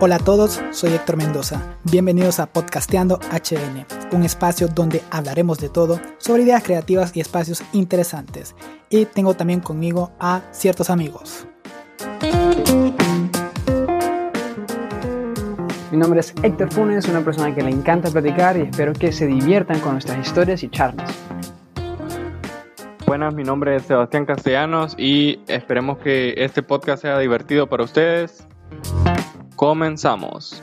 Hola a todos, soy Héctor Mendoza. Bienvenidos a Podcasteando HN, un espacio donde hablaremos de todo sobre ideas creativas y espacios interesantes. Y tengo también conmigo a ciertos amigos. Mi nombre es Héctor Funes, una persona que le encanta platicar y espero que se diviertan con nuestras historias y charlas. Buenas, mi nombre es Sebastián Castellanos y esperemos que este podcast sea divertido para ustedes. Comenzamos.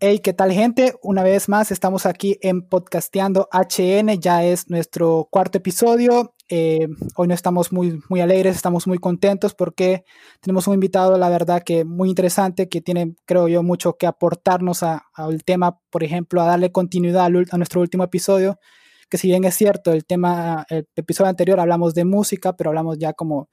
Hey, ¿qué tal gente? Una vez más estamos aquí en Podcasteando HN, ya es nuestro cuarto episodio. Eh, hoy no estamos muy, muy alegres, estamos muy contentos porque tenemos un invitado, la verdad, que muy interesante, que tiene, creo yo, mucho que aportarnos al tema, por ejemplo, a darle continuidad a nuestro último episodio, que si bien es cierto, el tema, el episodio anterior hablamos de música, pero hablamos ya como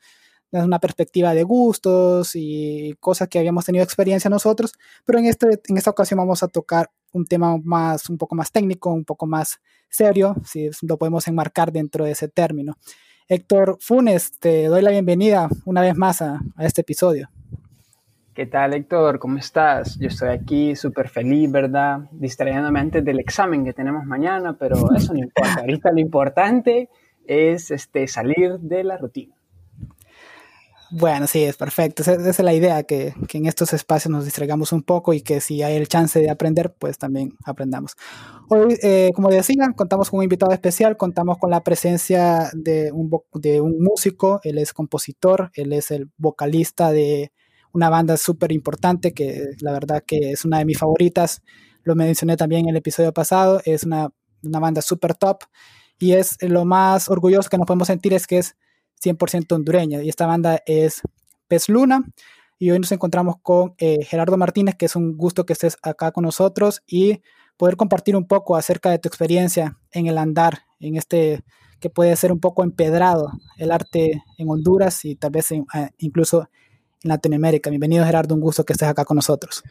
desde una perspectiva de gustos y cosas que habíamos tenido experiencia nosotros, pero en, este, en esta ocasión vamos a tocar un tema más, un poco más técnico, un poco más serio, si lo podemos enmarcar dentro de ese término. Héctor Funes, te doy la bienvenida una vez más a, a este episodio. ¿Qué tal, Héctor? ¿Cómo estás? Yo estoy aquí súper feliz, ¿verdad? Distrayéndome antes del examen que tenemos mañana, pero eso no importa. Ahorita lo importante es este, salir de la rutina. Bueno, sí, es perfecto. Esa, es la idea, que, que, en estos espacios nos distraigamos un poco y que si hay el chance de aprender, pues también aprendamos. Hoy, eh, como decía, contamos con un invitado especial, contamos con la presencia de un, de un músico, él es compositor, él es el vocalista de una banda súper importante que la verdad que es una de mis favoritas. Lo mencioné también en el episodio pasado. Es una, una banda súper top y es lo más orgulloso que nos podemos sentir es que es 100% hondureña. Y esta banda es Pez Luna. Y hoy nos encontramos con eh, Gerardo Martínez, que es un gusto que estés acá con nosotros y poder compartir un poco acerca de tu experiencia en el andar, en este que puede ser un poco empedrado, el arte en Honduras y tal vez eh, incluso en Latinoamérica. Bienvenido Gerardo, un gusto que estés acá con nosotros.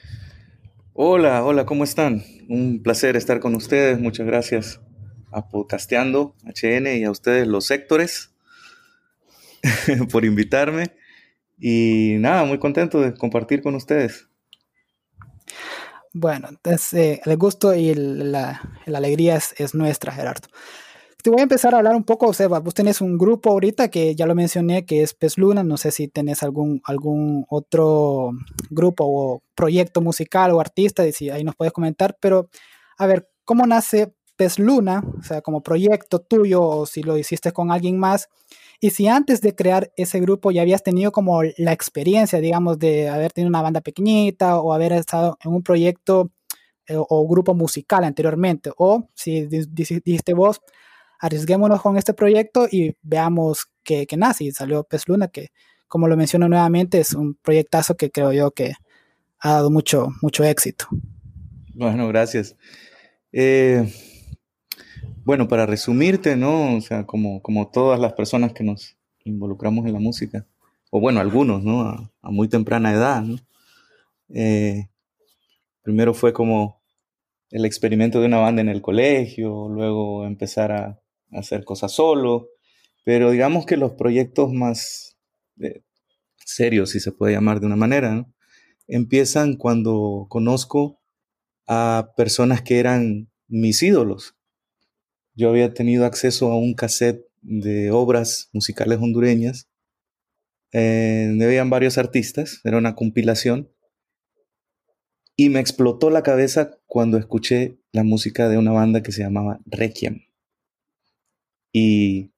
Hola, hola, ¿cómo están? Un placer estar con ustedes, muchas gracias a Podcasteando HN y a ustedes los sectores por invitarme y nada, muy contento de compartir con ustedes. Bueno, entonces eh, el gusto y la, la alegría es, es nuestra, Gerardo te voy a empezar a hablar un poco, Seba. Vos tenés un grupo ahorita que ya lo mencioné, que es Pez Luna. No sé si tenés algún, algún otro grupo o proyecto musical o artista, y si ahí nos puedes comentar. Pero, a ver, ¿cómo nace Pez Luna? O sea, como proyecto tuyo o si lo hiciste con alguien más. Y si antes de crear ese grupo ya habías tenido como la experiencia, digamos, de haber tenido una banda pequeñita o haber estado en un proyecto eh, o grupo musical anteriormente. O si dijiste vos, arriesguémonos con este proyecto y veamos qué, nace. Y salió Pez Luna, que como lo menciono nuevamente, es un proyectazo que creo yo que ha dado mucho, mucho éxito. Bueno, gracias. Eh, bueno, para resumirte, ¿no? O sea, como, como todas las personas que nos involucramos en la música, o bueno, algunos, ¿no? A, muy temprana edad, ¿no? Eh, primero fue como el experimento de una banda en el colegio, luego empezar a, hacer cosas solo, pero digamos que los proyectos más eh, serios, si se puede llamar de una manera, empiezan cuando conozco a personas que eran mis ídolos. Yo había tenido acceso a un cassette de obras musicales hondureñas, eh, habían varios artistas, era una compilación, y me explotó la cabeza cuando escuché la música de una banda que se llamaba Requiem y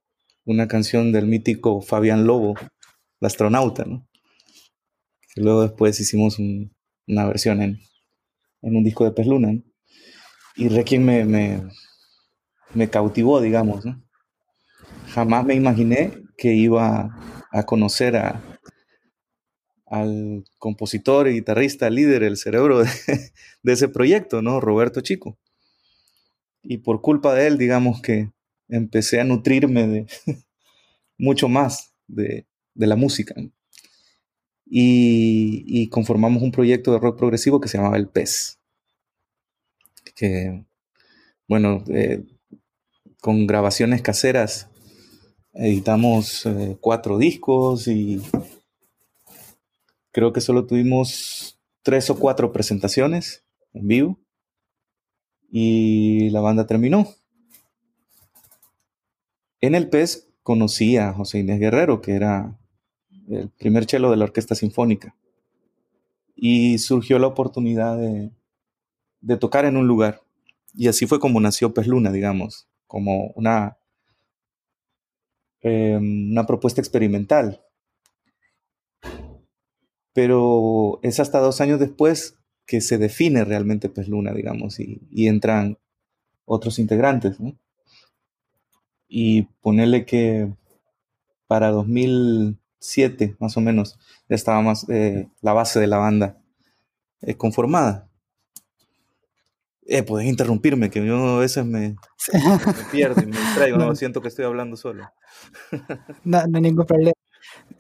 una canción del mítico Fabián Lobo, el astronauta, ¿no? luego después hicimos una versión en, un disco de Pez Luna, Y Requiem me, me, cautivó, digamos, ¿no? Jamás me imaginé que iba a conocer a, al compositor y guitarrista, líder, el cerebro de, de, ese proyecto, ¿no? Roberto Chico. Y por culpa de él, digamos que empecé a nutrirme de mucho más de, la música. Y, conformamos un proyecto de rock progresivo que se llamaba El Pez. Que, bueno, eh, con grabaciones caseras editamos eh, cuatro discos y creo que solo tuvimos tres o cuatro presentaciones en vivo y la banda terminó. En el PES conocí a José Inés Guerrero, que era el primer chelo de la Orquesta Sinfónica. Y surgió la oportunidad de, tocar en un lugar. Y así fue como nació Pez Luna, digamos, como una, em, una propuesta experimental. Pero es hasta dos años después que se define realmente Pez Luna, digamos, y, y entran otros integrantes. ¿no? Y ponerle que para 2007, más o menos, ya estaba más eh, la base de la banda eh, conformada. Eh, puedes interrumpirme, que yo a veces me, me pierdo y me distraigo, no. siento que estoy hablando solo. no, no hay ningún problema.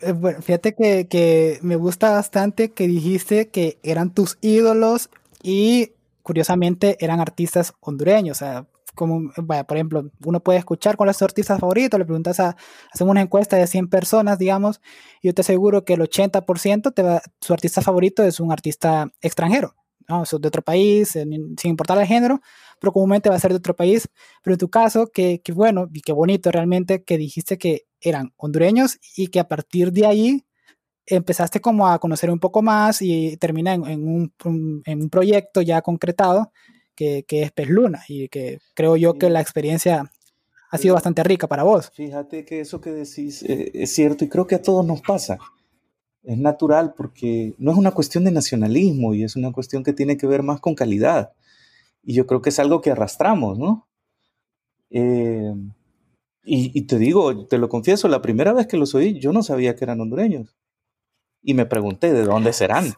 Eh, bueno, fíjate que, que, me gusta bastante que dijiste que eran tus ídolos y curiosamente eran artistas hondureños. O sea, como, vaya, por ejemplo, uno puede escuchar con los artistas favoritos, le preguntas a, hacemos una encuesta de 100 personas, digamos, y yo te aseguro que el 80% te va, su artista favorito es un artista extranjero. ¿no? de otro país, sin importar el género, pero comúnmente va a ser de otro país. Pero en tu caso, que, que bueno y qué bonito realmente que dijiste que eran hondureños y que a partir de ahí empezaste como a conocer un poco más y termina en, en, un, en un, proyecto ya concretado que, que, es Pez Luna y que creo yo que la experiencia ha sido bastante rica para vos. Fíjate que eso que decís eh, es cierto y creo que a todos nos pasa es natural porque no es una cuestión de nacionalismo y es una cuestión que tiene que ver más con calidad. Y yo creo que es algo que arrastramos, ¿no? Eh, y, y, te digo, te lo confieso, la primera vez que los oí, yo no sabía que eran hondureños. Y me pregunté, ¿de dónde serán?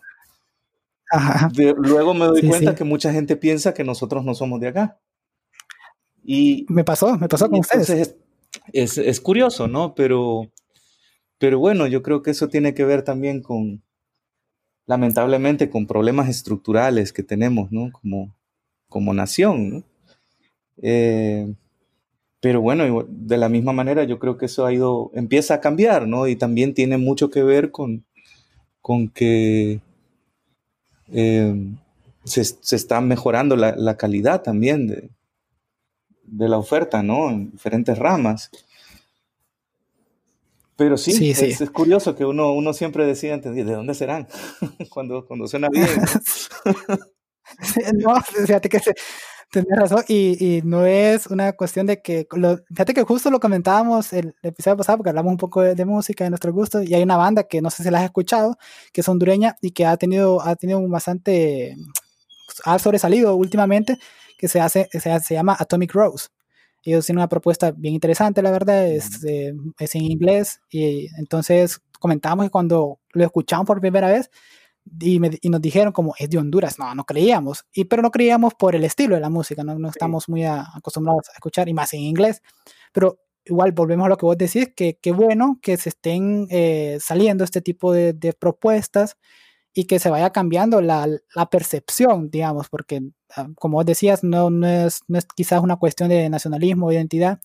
De, luego me doy sí, cuenta sí. que mucha gente piensa que nosotros no somos de acá. Y me pasó, me pasó con ustedes. Es, es, es curioso, ¿no? Pero pero bueno, yo creo que eso tiene que ver también con, lamentablemente, con problemas estructurales que tenemos, ¿no? Como, como nación, ¿no? Eh, pero bueno, de la misma manera yo creo que eso ha ido, empieza a cambiar, ¿no? Y también tiene mucho que ver con, con que eh, se, se, está mejorando la, la calidad también de, de, la oferta, ¿no? En diferentes ramas. Pero sí, sí, sí. Es, es, curioso que uno, uno siempre decía, ¿de dónde serán? cuando, cuando suena bien. no, fíjate que tenés razón y, y, no es una cuestión de que, lo, fíjate que justo lo comentábamos el, el, episodio pasado porque hablamos un poco de, de, música, de nuestro gusto y hay una banda que no sé si la has escuchado, que es hondureña y que ha tenido, ha tenido un bastante, ha sobresalido últimamente, que se hace, se, se llama Atomic Rose. Ellos tienen una propuesta bien interesante, la verdad, es, eh, es en inglés. Y entonces comentábamos que cuando lo escuchamos por primera vez y, me, y, nos dijeron como es de Honduras, no, no creíamos. Y, pero no creíamos por el estilo de la música, no, no estamos muy a, acostumbrados a escuchar y más en inglés. Pero igual volvemos a lo que vos decís, que qué bueno que se estén eh, saliendo este tipo de, de propuestas y que se vaya cambiando la, la, percepción, digamos, porque ah, como vos decías, no, no, es, no es quizás una cuestión de nacionalismo o identidad,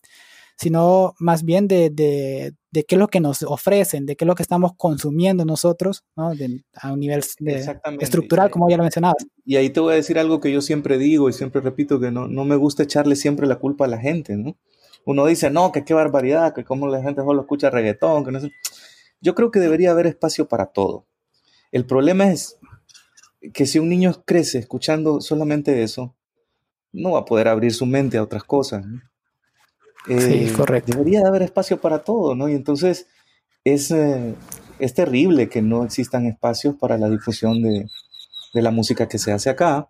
sino más bien de, de, de, qué es lo que nos ofrecen, de qué es lo que estamos consumiendo nosotros, ¿no? de, a un nivel estructural, como ya lo mencionabas. Y ahí te voy a decir algo que yo siempre digo y siempre repito, que no, no me gusta echarle siempre la culpa a la gente, ¿no? Uno dice, no, que qué barbaridad, que cómo la gente solo escucha reggaetón, que no sé. Yo creo que debería haber espacio para todo el problema es que si un niño crece escuchando solamente eso, no va a poder abrir su mente a otras cosas. ¿no? Eh, sí, correcto. Debería de haber espacio para todo, ¿no? Y entonces es, eh, es terrible que no existan espacios para la difusión de, de, la música que se hace acá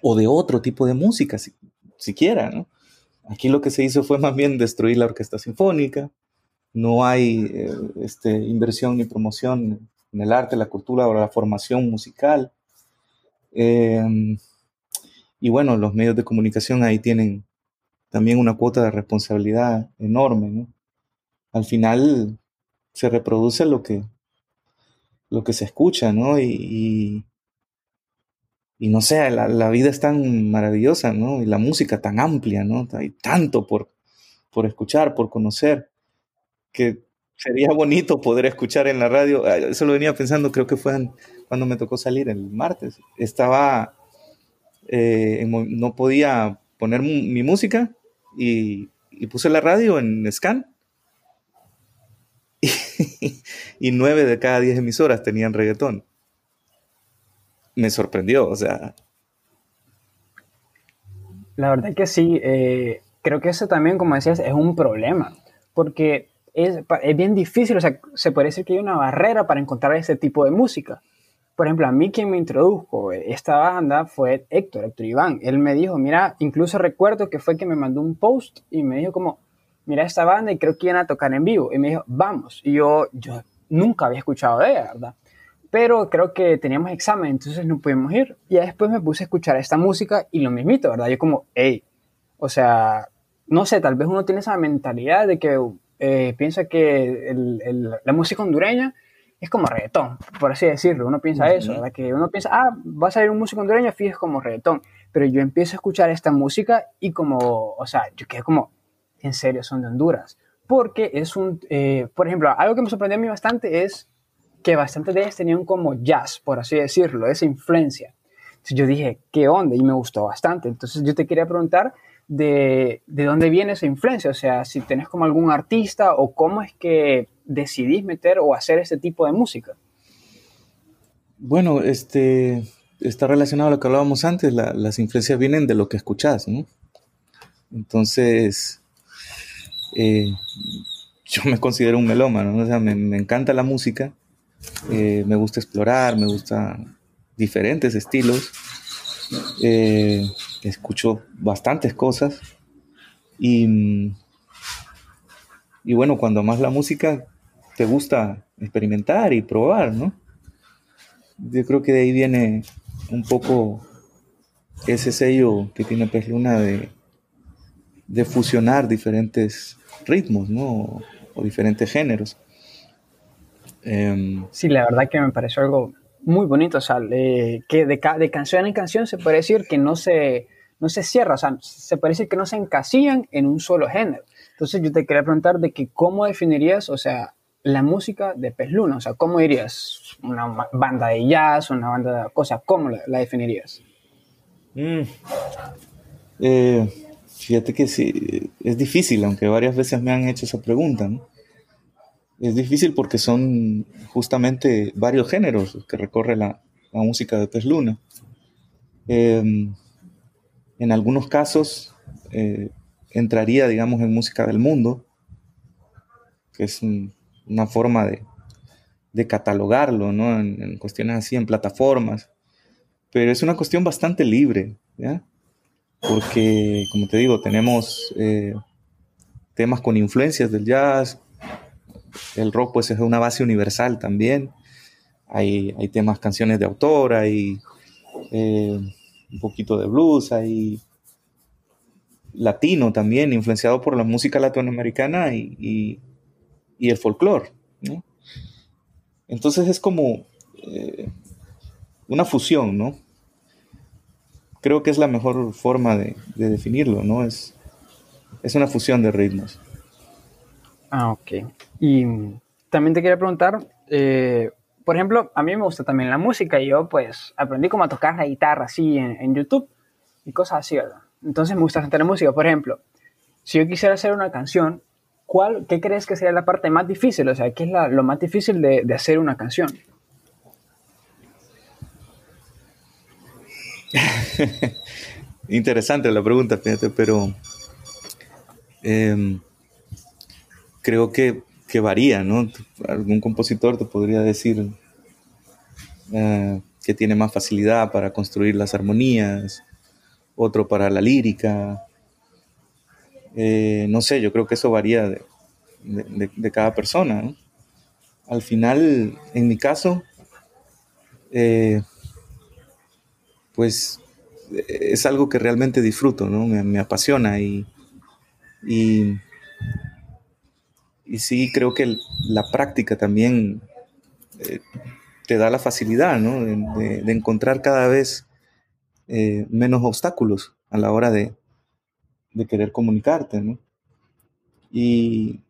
o de otro tipo de música, si, siquiera, ¿no? Aquí lo que se hizo fue más bien destruir la orquesta sinfónica, no hay eh, este, inversión ni promoción en el arte, la cultura o la formación musical. Eh, y bueno, los medios de comunicación ahí tienen también una cuota de responsabilidad enorme, ¿no? Al final se reproduce lo que, lo que se escucha, ¿no? Y, y, no sé, la, la, vida es tan maravillosa, ¿no? Y la música tan amplia, ¿no? Hay tanto por, por escuchar, por conocer, que sería bonito poder escuchar en la radio. Ah, eso lo venía pensando, creo que fue cuando me tocó salir el martes. Estaba, eh, no podía poner mi música y, puse la radio en scan. Y, nueve de cada diez emisoras tenían reggaetón. Me sorprendió, o sea. La verdad que sí, eh, creo que eso también, como decías, es un problema, porque es, es, bien difícil, o sea, se puede decir que hay una barrera para encontrar ese tipo de música. Por ejemplo, a mí quien me introdujo esta banda fue Héctor, Héctor Iván. Él me dijo, mira, incluso recuerdo que fue que me mandó un post y me dijo como, mira esta banda y creo que iban a tocar en vivo. Y me dijo, vamos. Y yo, yo nunca había escuchado de ella, ¿verdad? Pero creo que teníamos examen, entonces no pudimos ir. Y después me puse a escuchar esta música y lo mismito, ¿verdad? Yo como, hey, o sea, no sé, tal vez uno tiene esa mentalidad de que eh, piensa que la música hondureña es como reggaetón, por así decirlo. Uno piensa eso, ¿verdad? Que uno piensa, ah, va a salir un músico hondureño, fíjate como reggaetón. Pero yo empiezo a escuchar esta música y como, o sea, yo quedé como, en serio, son de Honduras. Porque es un, eh, por ejemplo, algo que me sorprendió a mí bastante es que bastantes de ellas tenían como jazz, por así decirlo, esa influencia. Entonces yo dije, ¿qué onda? Y me gustó bastante. Entonces yo te quería preguntar de, de, dónde viene esa influencia, o sea, si tenés como algún artista o cómo es que decidís meter o hacer ese tipo de música. Bueno, este está relacionado a lo que hablábamos antes, las influencias vienen de lo que escuchás, ¿no? Entonces, eh, yo me considero un melómano, ¿no? o sea, me, encanta la música, eh, me gusta explorar, me gusta diferentes estilos. Eh, escucho bastantes cosas y, y bueno, cuando más la música te gusta experimentar y probar, ¿no? Yo creo que de ahí viene un poco ese sello que tiene Pez Luna de, de fusionar diferentes ritmos, ¿no? O, diferentes géneros. Em, sí, la verdad que me pareció algo muy bonito, o sea, que de, canción en canción se puede decir que no se, no se cierra, o sea, se puede decir que no se encasillan en un solo género. Entonces yo te quería preguntar de que cómo definirías, o sea, la música de Pez Luna, o sea, ¿cómo dirías? ¿Una banda de jazz, una banda de cosas? ¿Cómo la, definirías? Mm. Eh, fíjate que sí, es difícil, aunque varias veces me han hecho esa pregunta, ¿no? Es difícil porque son justamente varios géneros que recorre la, música de Pez Luna. Em, en algunos casos eh, entraría, digamos, en música del mundo, que es una forma de, catalogarlo, ¿no? En, cuestiones así, en plataformas. Pero es una cuestión bastante libre, ¿ya? Porque, como te digo, tenemos eh, temas con influencias del jazz, el rock pues es una base universal también. Hay, hay temas, canciones de autor, hay eh, un poquito de blues, hay latino también, influenciado por la música latinoamericana y, el folclore. Entonces es como eh, una fusión, ¿no? Creo que es la mejor forma de, definirlo, ¿no? Es, es una fusión de ritmos. Ah, ok. Y también te quería preguntar, eh, por ejemplo, a mí me gusta también la música y yo pues aprendí como a tocar la guitarra así en, YouTube y cosas así, ¿verdad? Entonces me gusta cantar la música. Por ejemplo, si yo quisiera hacer una canción, ¿cuál, ¿qué crees que sería la parte más difícil? O sea, ¿qué es lo más difícil de, hacer una canción? Interesante la pregunta, fíjate, pero... Em, creo que, varía, ¿no? Algún compositor te podría decir eh, que tiene más facilidad para construir las armonías, otro para la lírica. Eh, no sé, yo creo que eso varía de, cada persona. Al final, en mi caso, eh, pues es algo que realmente disfruto, ¿no? Me, apasiona y y sí creo que la práctica también eh, te da la facilidad, ¿no? De, encontrar cada vez eh, menos obstáculos a la hora de, querer comunicarte, ¿no? Y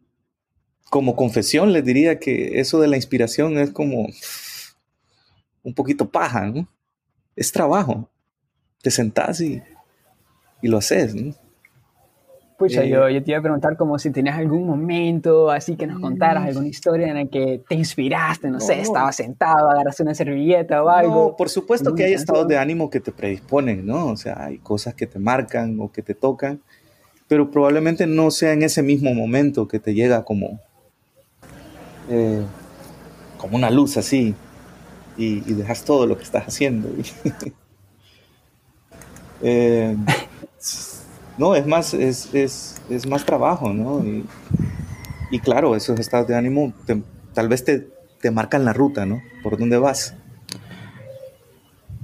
como confesión les diría que eso de la inspiración es como un poquito paja, ¿no? Es trabajo. Te sentás y, y lo haces, ¿no? Pucha, yo, yo, te iba a preguntar como si tenías algún momento así que nos contaras alguna historia en la que te inspiraste, no, sé, estabas sentado, agarraste una servilleta o algo. No, por supuesto que hay estados de ánimo que te predisponen, ¿no? O sea, hay cosas que te marcan o que te tocan, pero probablemente no sea en ese mismo momento que te llega como, eh, como una luz así y, dejas todo lo que estás haciendo. eh, no, es más, es, es, es más trabajo, ¿no? Y, y, claro, esos estados de ánimo tal vez te, te, marcan la ruta, ¿no? Por dónde vas.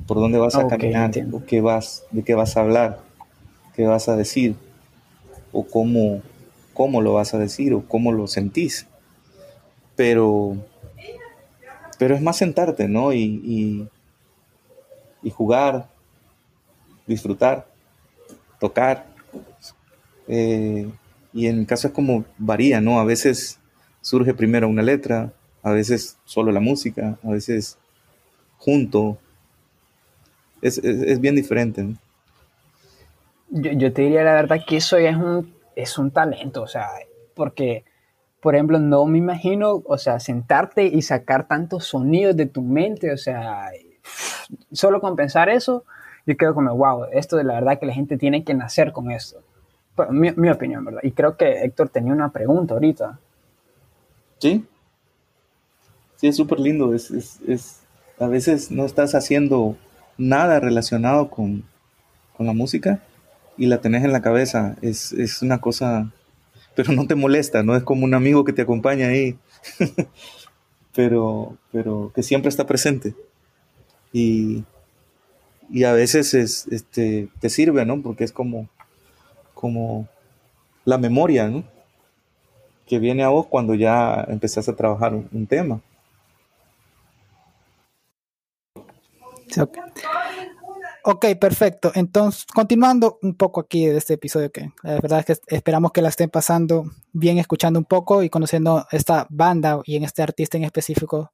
Por dónde vas a caminar, o qué vas, de qué vas a hablar, qué vas a decir, o cómo, cómo lo vas a decir, o cómo lo sentís. Pero, pero es más sentarte, ¿no? Y, y, y jugar, disfrutar, tocar eh, y en mi caso es como varía, ¿no? A veces surge primero una letra, a veces solo la música, a veces junto. Es, es, bien diferente. ¿no? Yo, yo, te diría la verdad que eso es un, es un talento, o sea, porque, por ejemplo, no me imagino, o sea, sentarte y sacar tantos sonidos de tu mente, o sea, solo con pensar eso, yo creo como, wow, esto de la verdad que la gente tiene que nacer con esto mi, opinión, ¿verdad? Y creo que Héctor tenía una pregunta ahorita. Sí. Sí, es súper lindo. Es, es, es, a veces no estás haciendo nada relacionado con, con, la música y la tenés en la cabeza. Es, es una cosa, pero no te molesta, no es como un amigo que te acompaña ahí, pero, pero que siempre está presente. Y, y a veces es, este, te sirve, ¿no? Porque es como, como la memoria, ¿no? Que viene a vos cuando ya empezás a trabajar un, tema. ok, perfecto. Entonces, continuando un poco aquí de este episodio, que la verdad es que esperamos que la estén pasando bien, escuchando un poco y conociendo esta banda y en este artista en específico,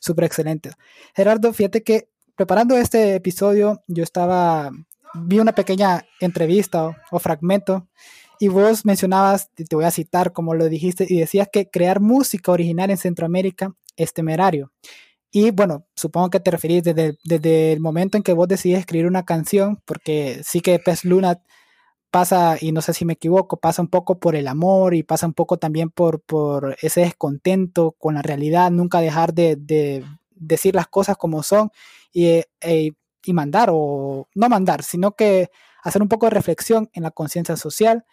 súper excelente. Gerardo, fíjate que preparando este episodio, yo estaba vi una pequeña entrevista o, fragmento y vos mencionabas, te voy a citar como lo dijiste, y decías que crear música original en Centroamérica es temerario. Y bueno, supongo que te referís desde, desde el momento en que vos decidís escribir una canción, porque sí que Pez Luna pasa, y no sé si me equivoco, pasa un poco por el amor y pasa un poco también por, por ese descontento con la realidad, nunca dejar de, de decir las cosas como son y, e, y mandar, o no mandar, sino que hacer un poco de reflexión en la conciencia social.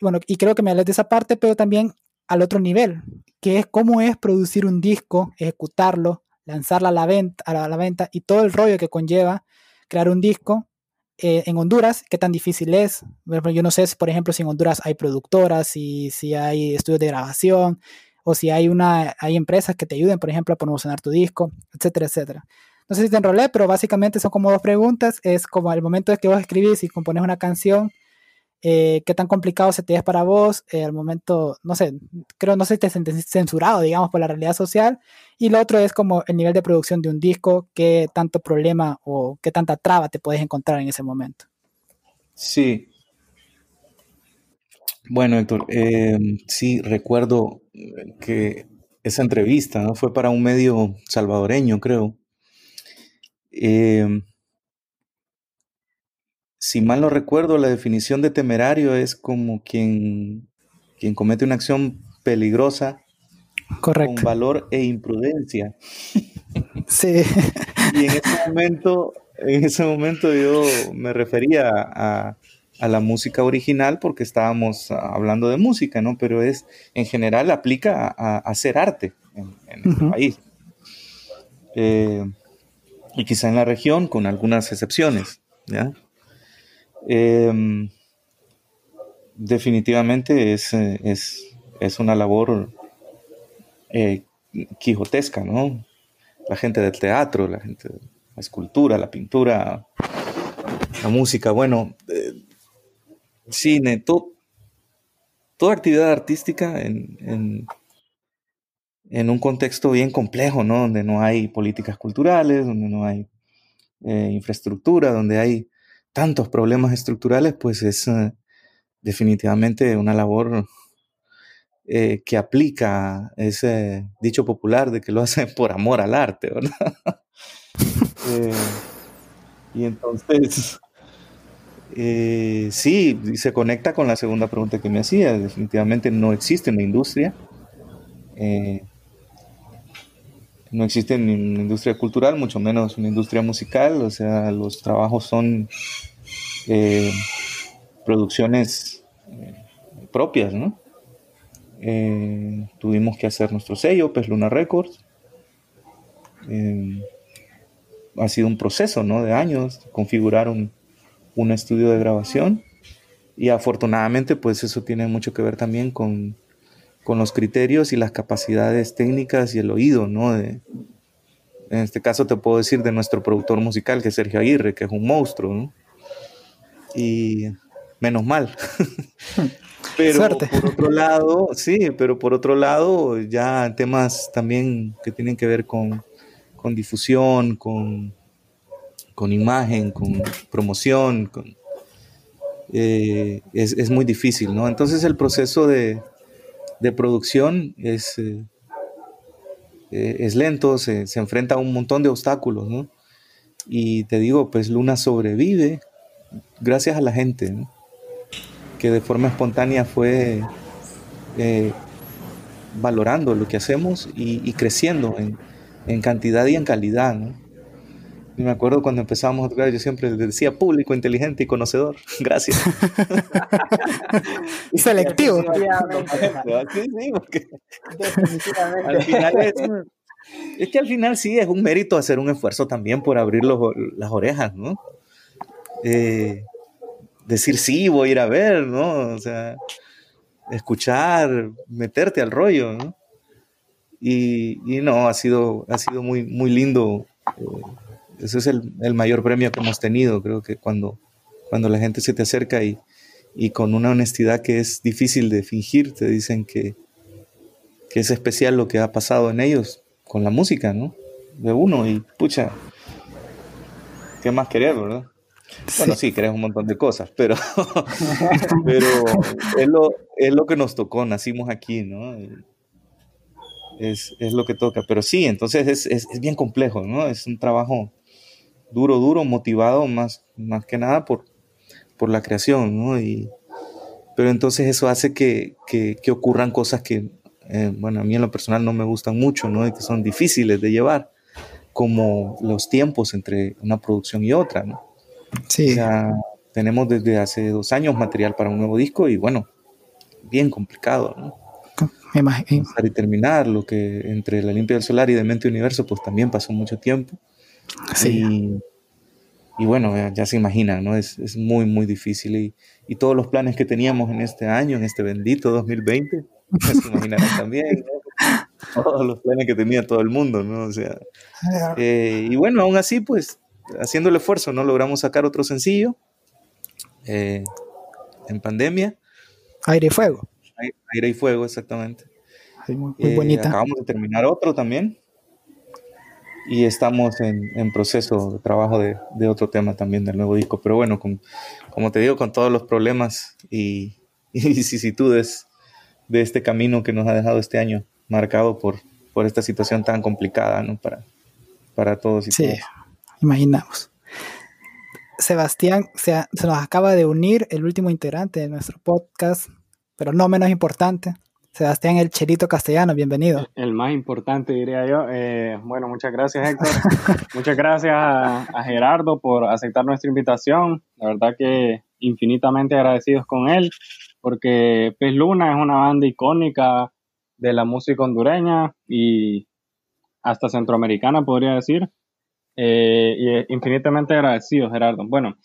Y bueno, y creo que me hables de esa parte, pero también al otro nivel, que es cómo es producir un disco, ejecutarlo, lanzarla a la venta, a la, venta y todo el rollo que conlleva crear un disco eh, en Honduras, qué tan difícil es. Yo no sé, por ejemplo, si en Honduras hay productoras, si, si hay estudios de grabación, o si hay, una, hay empresas que te ayuden, por ejemplo, a promocionar tu disco, etcétera, etcétera no sé si te enrolé, pero básicamente son como dos preguntas. Es como el momento de que vos escribís y compones una canción, eh, qué tan complicado se te es para vos, eh, al momento, no sé, creo, no si te censurado, digamos, por la realidad social. Y lo otro es como el nivel de producción de un disco, qué tanto problema o qué tanta traba te puedes encontrar en ese momento. Sí. Bueno, Héctor, eh, sí, recuerdo que esa entrevista fue para un medio salvadoreño, creo, Em, si mal no recuerdo, la definición de temerario es como quien, quien comete una acción peligrosa con valor e imprudencia. Sí. y en ese momento, en ese momento yo me refería a, la música original porque estábamos hablando de música, ¿no? Pero es, en general, aplica a, hacer arte en, en país. Eh, y quizá en la región, con algunas excepciones. Em, definitivamente es, es, una labor eh, quijotesca, ¿no? La gente del teatro, la gente de la escultura, la pintura, la música, bueno, eh, cine, toda actividad artística en, un contexto bien complejo, ¿no? Donde no hay políticas culturales, donde no hay eh, infraestructura, donde hay tantos problemas estructurales, pues es eh, definitivamente una labor eh, que aplica ese dicho popular de que lo hace por amor al arte, ¿verdad? y entonces, eh, sí, se conecta con la segunda pregunta que me hacía. Definitivamente no existe una industria. Eh, no existe ni una industria cultural, mucho menos una industria musical. O sea, los trabajos son eh, producciones propias, ¿no? tuvimos que hacer nuestro sello, Pes Luna Records. ha sido un proceso, ¿no? De años, configurar un, un estudio de grabación y afortunadamente pues eso tiene mucho que ver también con, los criterios y las capacidades técnicas y el oído, ¿no? De, en este caso te puedo decir de nuestro productor musical, que es Sergio Aguirre, que es un monstruo, ¿no? Y menos mal. pero por otro lado, sí, pero por otro lado, ya temas también que tienen que ver con, con difusión, con, con imagen, con promoción, con, eh, es, muy difícil, ¿no? Entonces el proceso de, producción es, eh, eh, es lento, se, enfrenta a un montón de obstáculos, ¿no? Y te digo, pues Luna sobrevive gracias a la gente, que de forma espontánea fue valorando lo que hacemos y, creciendo en, en, cantidad y en calidad. ¿no? Y me acuerdo cuando empezamos a tocar, yo siempre decía público, inteligente y conocedor. Gracias. y selectivo. Sí, sí, porque al final es, es, que al final sí es un mérito hacer un esfuerzo también por abrir las orejas, ¿no? Eh, decir sí, voy a ir a ver, ¿no? O sea, escuchar, meterte al rollo, ¿no? Y, y no, ha sido, ha sido muy, muy lindo. Eh, ese es el, mayor premio que hemos tenido. Creo que cuando, cuando la gente se te acerca y, con una honestidad que es difícil de fingir, te dicen que, es especial lo que ha pasado en ellos con la música, ¿no? De uno y pucha, ¿qué más querer, verdad? Bueno, sí, querés un montón de cosas, pero, pero es, lo, es lo que nos tocó, nacimos aquí, ¿no? Es, lo que toca, pero sí, entonces es, es, bien complejo, ¿no? Es un trabajo duro, duro, motivado más, más que nada por, por la creación, ¿no? Y, pero entonces eso hace que, que, ocurran cosas que, eh, bueno, a mí en lo personal no me gustan mucho, ¿no? Y que son difíciles de llevar, como los tiempos entre una producción y otra, ¿no? Sí. O sea, tenemos desde hace dos años material para un nuevo disco y bueno, bien complicado, ¿no? Me imagino. Y terminar, lo que entre La Limpia del Solar y Demente Universo, pues también pasó mucho tiempo. Sí. Y, bueno, ya, se imaginan, ¿no? Es, es muy, muy difícil. Y, y, todos los planes que teníamos en este año, en este bendito 2020, se imaginarán también, Todos los planes que tenía todo el mundo, ¿no? O sea. Eh, y bueno, aún así, pues, haciendo el esfuerzo, ¿no? Logramos sacar otro sencillo eh, en pandemia. Aire y fuego. Aire y fuego, exactamente. muy, muy bonita. Eh, acabamos de terminar otro también y estamos en, en, proceso de trabajo de, de, otro tema también del nuevo disco. Pero bueno, como te digo, con todos los problemas y, y, vicisitudes de este camino que nos ha dejado este año, marcado por, por esta situación tan complicada ¿no? para, para todos y sí, imaginamos. Sebastián, se, se nos acaba de unir el último integrante de nuestro podcast, pero no menos importante, Sebastián El Cherito Castellano, bienvenido. El más importante, diría yo. Eh, bueno, muchas gracias, Héctor. muchas gracias a, Gerardo por aceptar nuestra invitación. La verdad que infinitamente agradecidos con él, porque Pez Luna es una banda icónica de la música hondureña y hasta centroamericana, podría decir. Eh, y infinitamente agradecido, Gerardo. Bueno,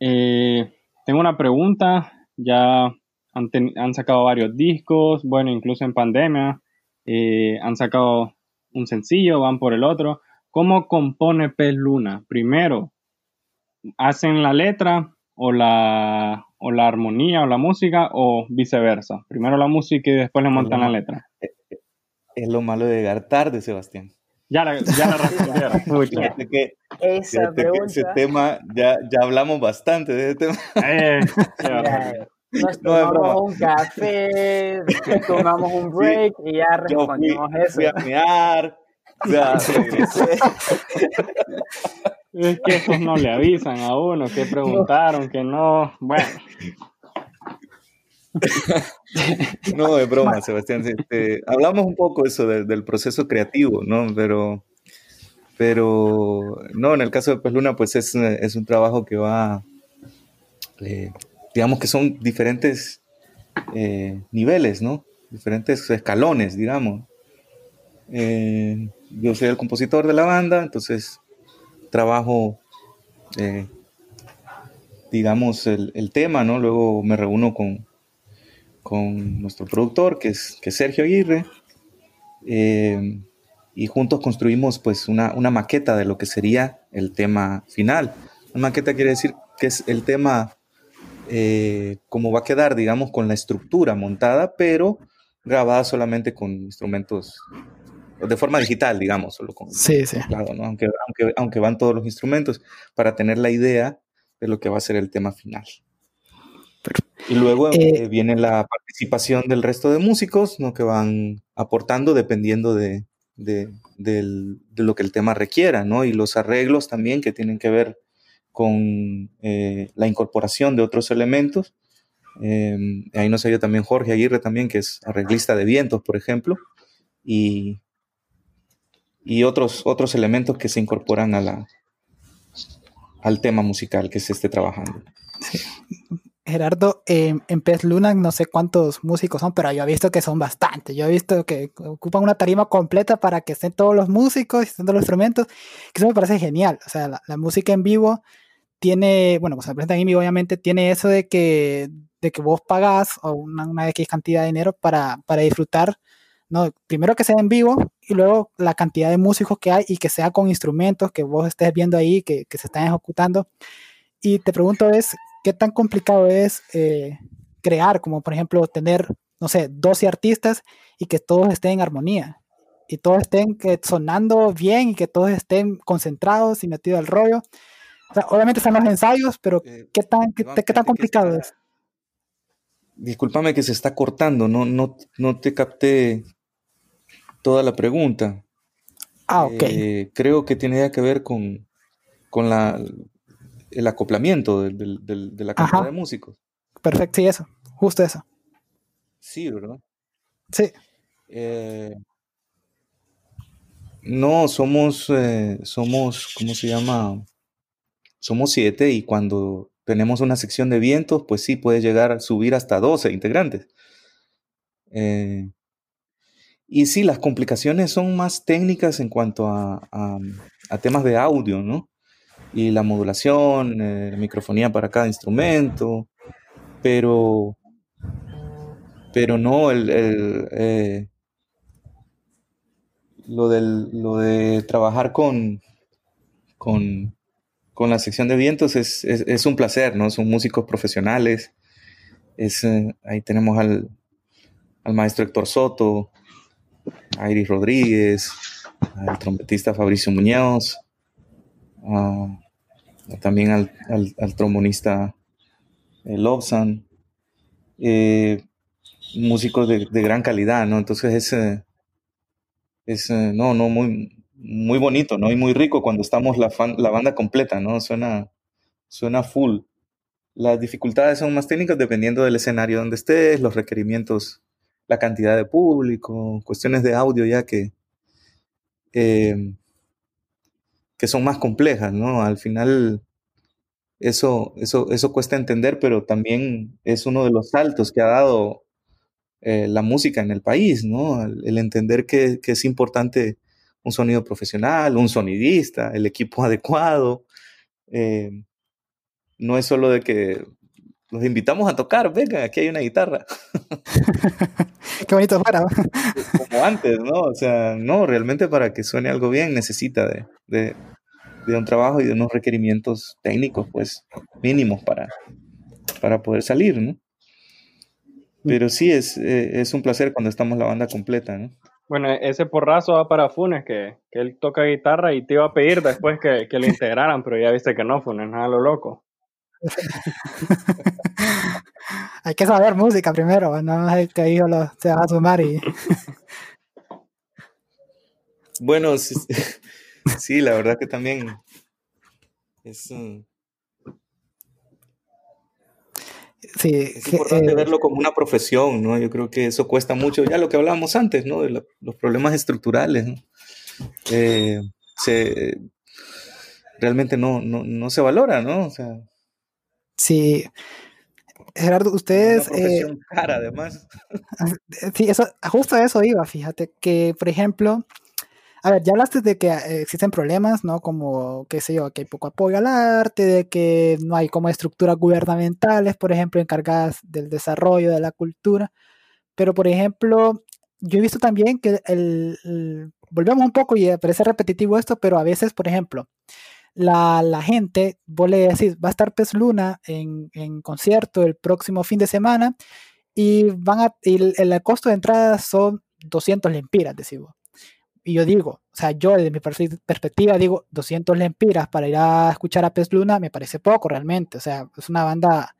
eh, tengo una pregunta. Ya han, sacado varios discos, bueno, incluso en pandemia, eh, han sacado un sencillo, van por el otro. ¿Cómo compone Pez Luna? Primero, ¿hacen la letra o la, o la armonía o la música o viceversa? Primero la música y después le montan la letra. Es lo malo de llegar tarde, Sebastián. Ya la, ya la respondieron. que, Esa pregunta. ese tema, ya, ya hablamos bastante de ese tema. Eh, nos tomamos un café, tomamos un break y ya respondimos eso. Fui a mear, ya Es que esos no le avisan a uno, que preguntaron, que no. Bueno. no, es broma, Sebastián. Este, hablamos un poco eso del proceso creativo, ¿no? Pero, pero no, en el caso de Pez Luna, pues es, es un trabajo que va, eh, digamos que son diferentes eh, niveles, ¿no? Diferentes escalones, digamos. Eh, yo soy el compositor de la banda, entonces trabajo, digamos, el, tema, ¿no? Luego me reúno con, con nuestro productor, que es, que Sergio Aguirre, eh, y juntos construimos pues una, una, maqueta de lo que sería el tema final. Una maqueta quiere decir que es el tema eh, como va a quedar, digamos, con la estructura montada, pero grabada solamente con instrumentos de forma digital, digamos, solo con sí, sí. ¿no? aunque, aunque, aunque van todos los instrumentos, para tener la idea de lo que va a ser el tema final. Y luego eh, eh, viene la participación del resto de músicos, ¿no? Que van aportando dependiendo de, lo que el tema requiera, ¿no? Y los arreglos también que tienen que ver con eh, la incorporación de otros elementos. Em, ahí nos ayuda también Jorge Aguirre también, que es arreglista de vientos, por ejemplo, y, y otros, otros elementos que se incorporan a la, al tema musical que se esté trabajando. Gerardo, en Pez Luna no sé cuántos músicos son, pero yo he visto que son bastantes. Yo he visto que ocupan una tarima completa para que estén todos los músicos y estén todos los instrumentos, que eso me parece genial. O sea, la, música en vivo tiene, bueno, pues se presenta en vivo, obviamente, tiene eso de que, de que vos pagás una, una X cantidad de dinero para, para disfrutar, ¿no? Primero que sea en vivo y luego la cantidad de músicos que hay y que sea con instrumentos que vos estés viendo ahí, que, que se están ejecutando. Y te pregunto es, ¿qué tan complicado es eh, crear, como por ejemplo tener, no sé, 12 artistas y que todos estén en armonía? Y todos estén sonando bien y que todos estén concentrados y metidos al rollo. obviamente están los ensayos, pero eh, ¿qué tan, qué, tan complicado es? Discúlpame que se está cortando, no, no, no te capté toda la pregunta. Ah, ok. Eh, creo que tiene que ver con, con la, el acoplamiento de la cantidad de músicos. Perfecto, sí, eso, justo eso. Sí, ¿verdad? Sí. Eh, no, somos, eh, somos, ¿cómo se llama? Somos siete y cuando tenemos una sección de vientos, pues sí, puede llegar a subir hasta 12 integrantes. Eh, y sí, las complicaciones son más técnicas en cuanto a, a temas de audio, ¿no? Y la modulación, eh, la microfonía para cada instrumento, pero, pero no el, eh, lo, del, lo de trabajar con, con, la sección de vientos es, un placer, ¿no? Son músicos profesionales. Es, eh, ahí tenemos al, al, maestro Héctor Soto, a Iris Rodríguez, al trompetista Fabricio Muñoz, también al, al, trombonista eh, Lobsan, eh, músicos de, gran calidad, ¿no? Entonces es, eh, es no, no, muy, muy bonito, ¿no? Y muy rico cuando estamos la, la banda completa, ¿no? Suena, suena full. Las dificultades son más técnicas dependiendo del escenario donde estés, los requerimientos, la cantidad de público, cuestiones de audio ya que, que son más complejas, ¿no? Al final eso, eso, eso cuesta entender, pero también es uno de los saltos que ha dado eh, la música en el país, ¿no? El, entender que, es importante un sonido profesional, un sonidista, el equipo adecuado. Eh, no es solo de que los invitamos a tocar, venga, aquí hay una guitarra. Qué bonito fuera. Como antes, ¿no? O sea, no, realmente para que suene algo bien necesita de, de un trabajo y de unos requerimientos técnicos, pues, mínimos para, para poder salir, ¿no? Pero sí, es, eh, es un placer cuando estamos la banda completa, ¿no? Bueno, ese porrazo va para Funes, que, que, él toca guitarra y te iba a pedir después que, que lo integraran, pero ya viste que no, Funes, nada lo loco. hay que saber música primero, no es que hijo lo, se va a sumar y... bueno, sí, la verdad que también es... Sí, es importante eh, verlo como una profesión, ¿no? Yo creo que eso cuesta mucho, ya lo que hablábamos antes, ¿no? De los problemas estructurales, ¿no? Eh, se, realmente no, no, no, se valora, ¿no? O sea, sí. Gerardo, ustedes... Una profesión eh, cara, además. Sí, eso, justo a eso iba, fíjate, que, por ejemplo, a ver, ya hablaste de que eh, existen problemas, ¿no? Como, qué sé yo, que hay poco apoyo al arte, de que no hay como estructuras gubernamentales, por ejemplo, encargadas del desarrollo de la cultura. Pero, por ejemplo, yo he visto también que el, volvemos un poco y parece repetitivo esto, pero a veces, por ejemplo, la, la gente, vos le decís, va a estar Pez Luna en, en concierto el próximo fin de semana y van a, y el, costo de entrada son 200 lempiras, decimos. Y yo digo, o sea, yo desde mi perspectiva digo, 200 lempiras para ir a escuchar a Pez Luna me parece poco realmente. O sea, es una banda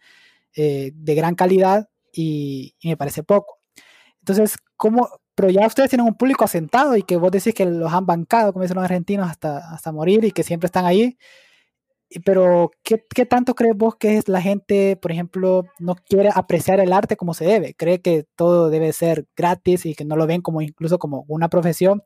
eh, de gran calidad y, me parece poco. Entonces, ¿cómo? Pero ya ustedes tienen un público asentado y que vos decís que los han bancado, como dicen los argentinos, hasta, hasta morir y que siempre están ahí. Pero, ¿qué, ¿qué, tanto crees vos que es la gente, por ejemplo, no quiere apreciar el arte como se debe? ¿Cree que todo debe ser gratis y que no lo ven como incluso como una profesión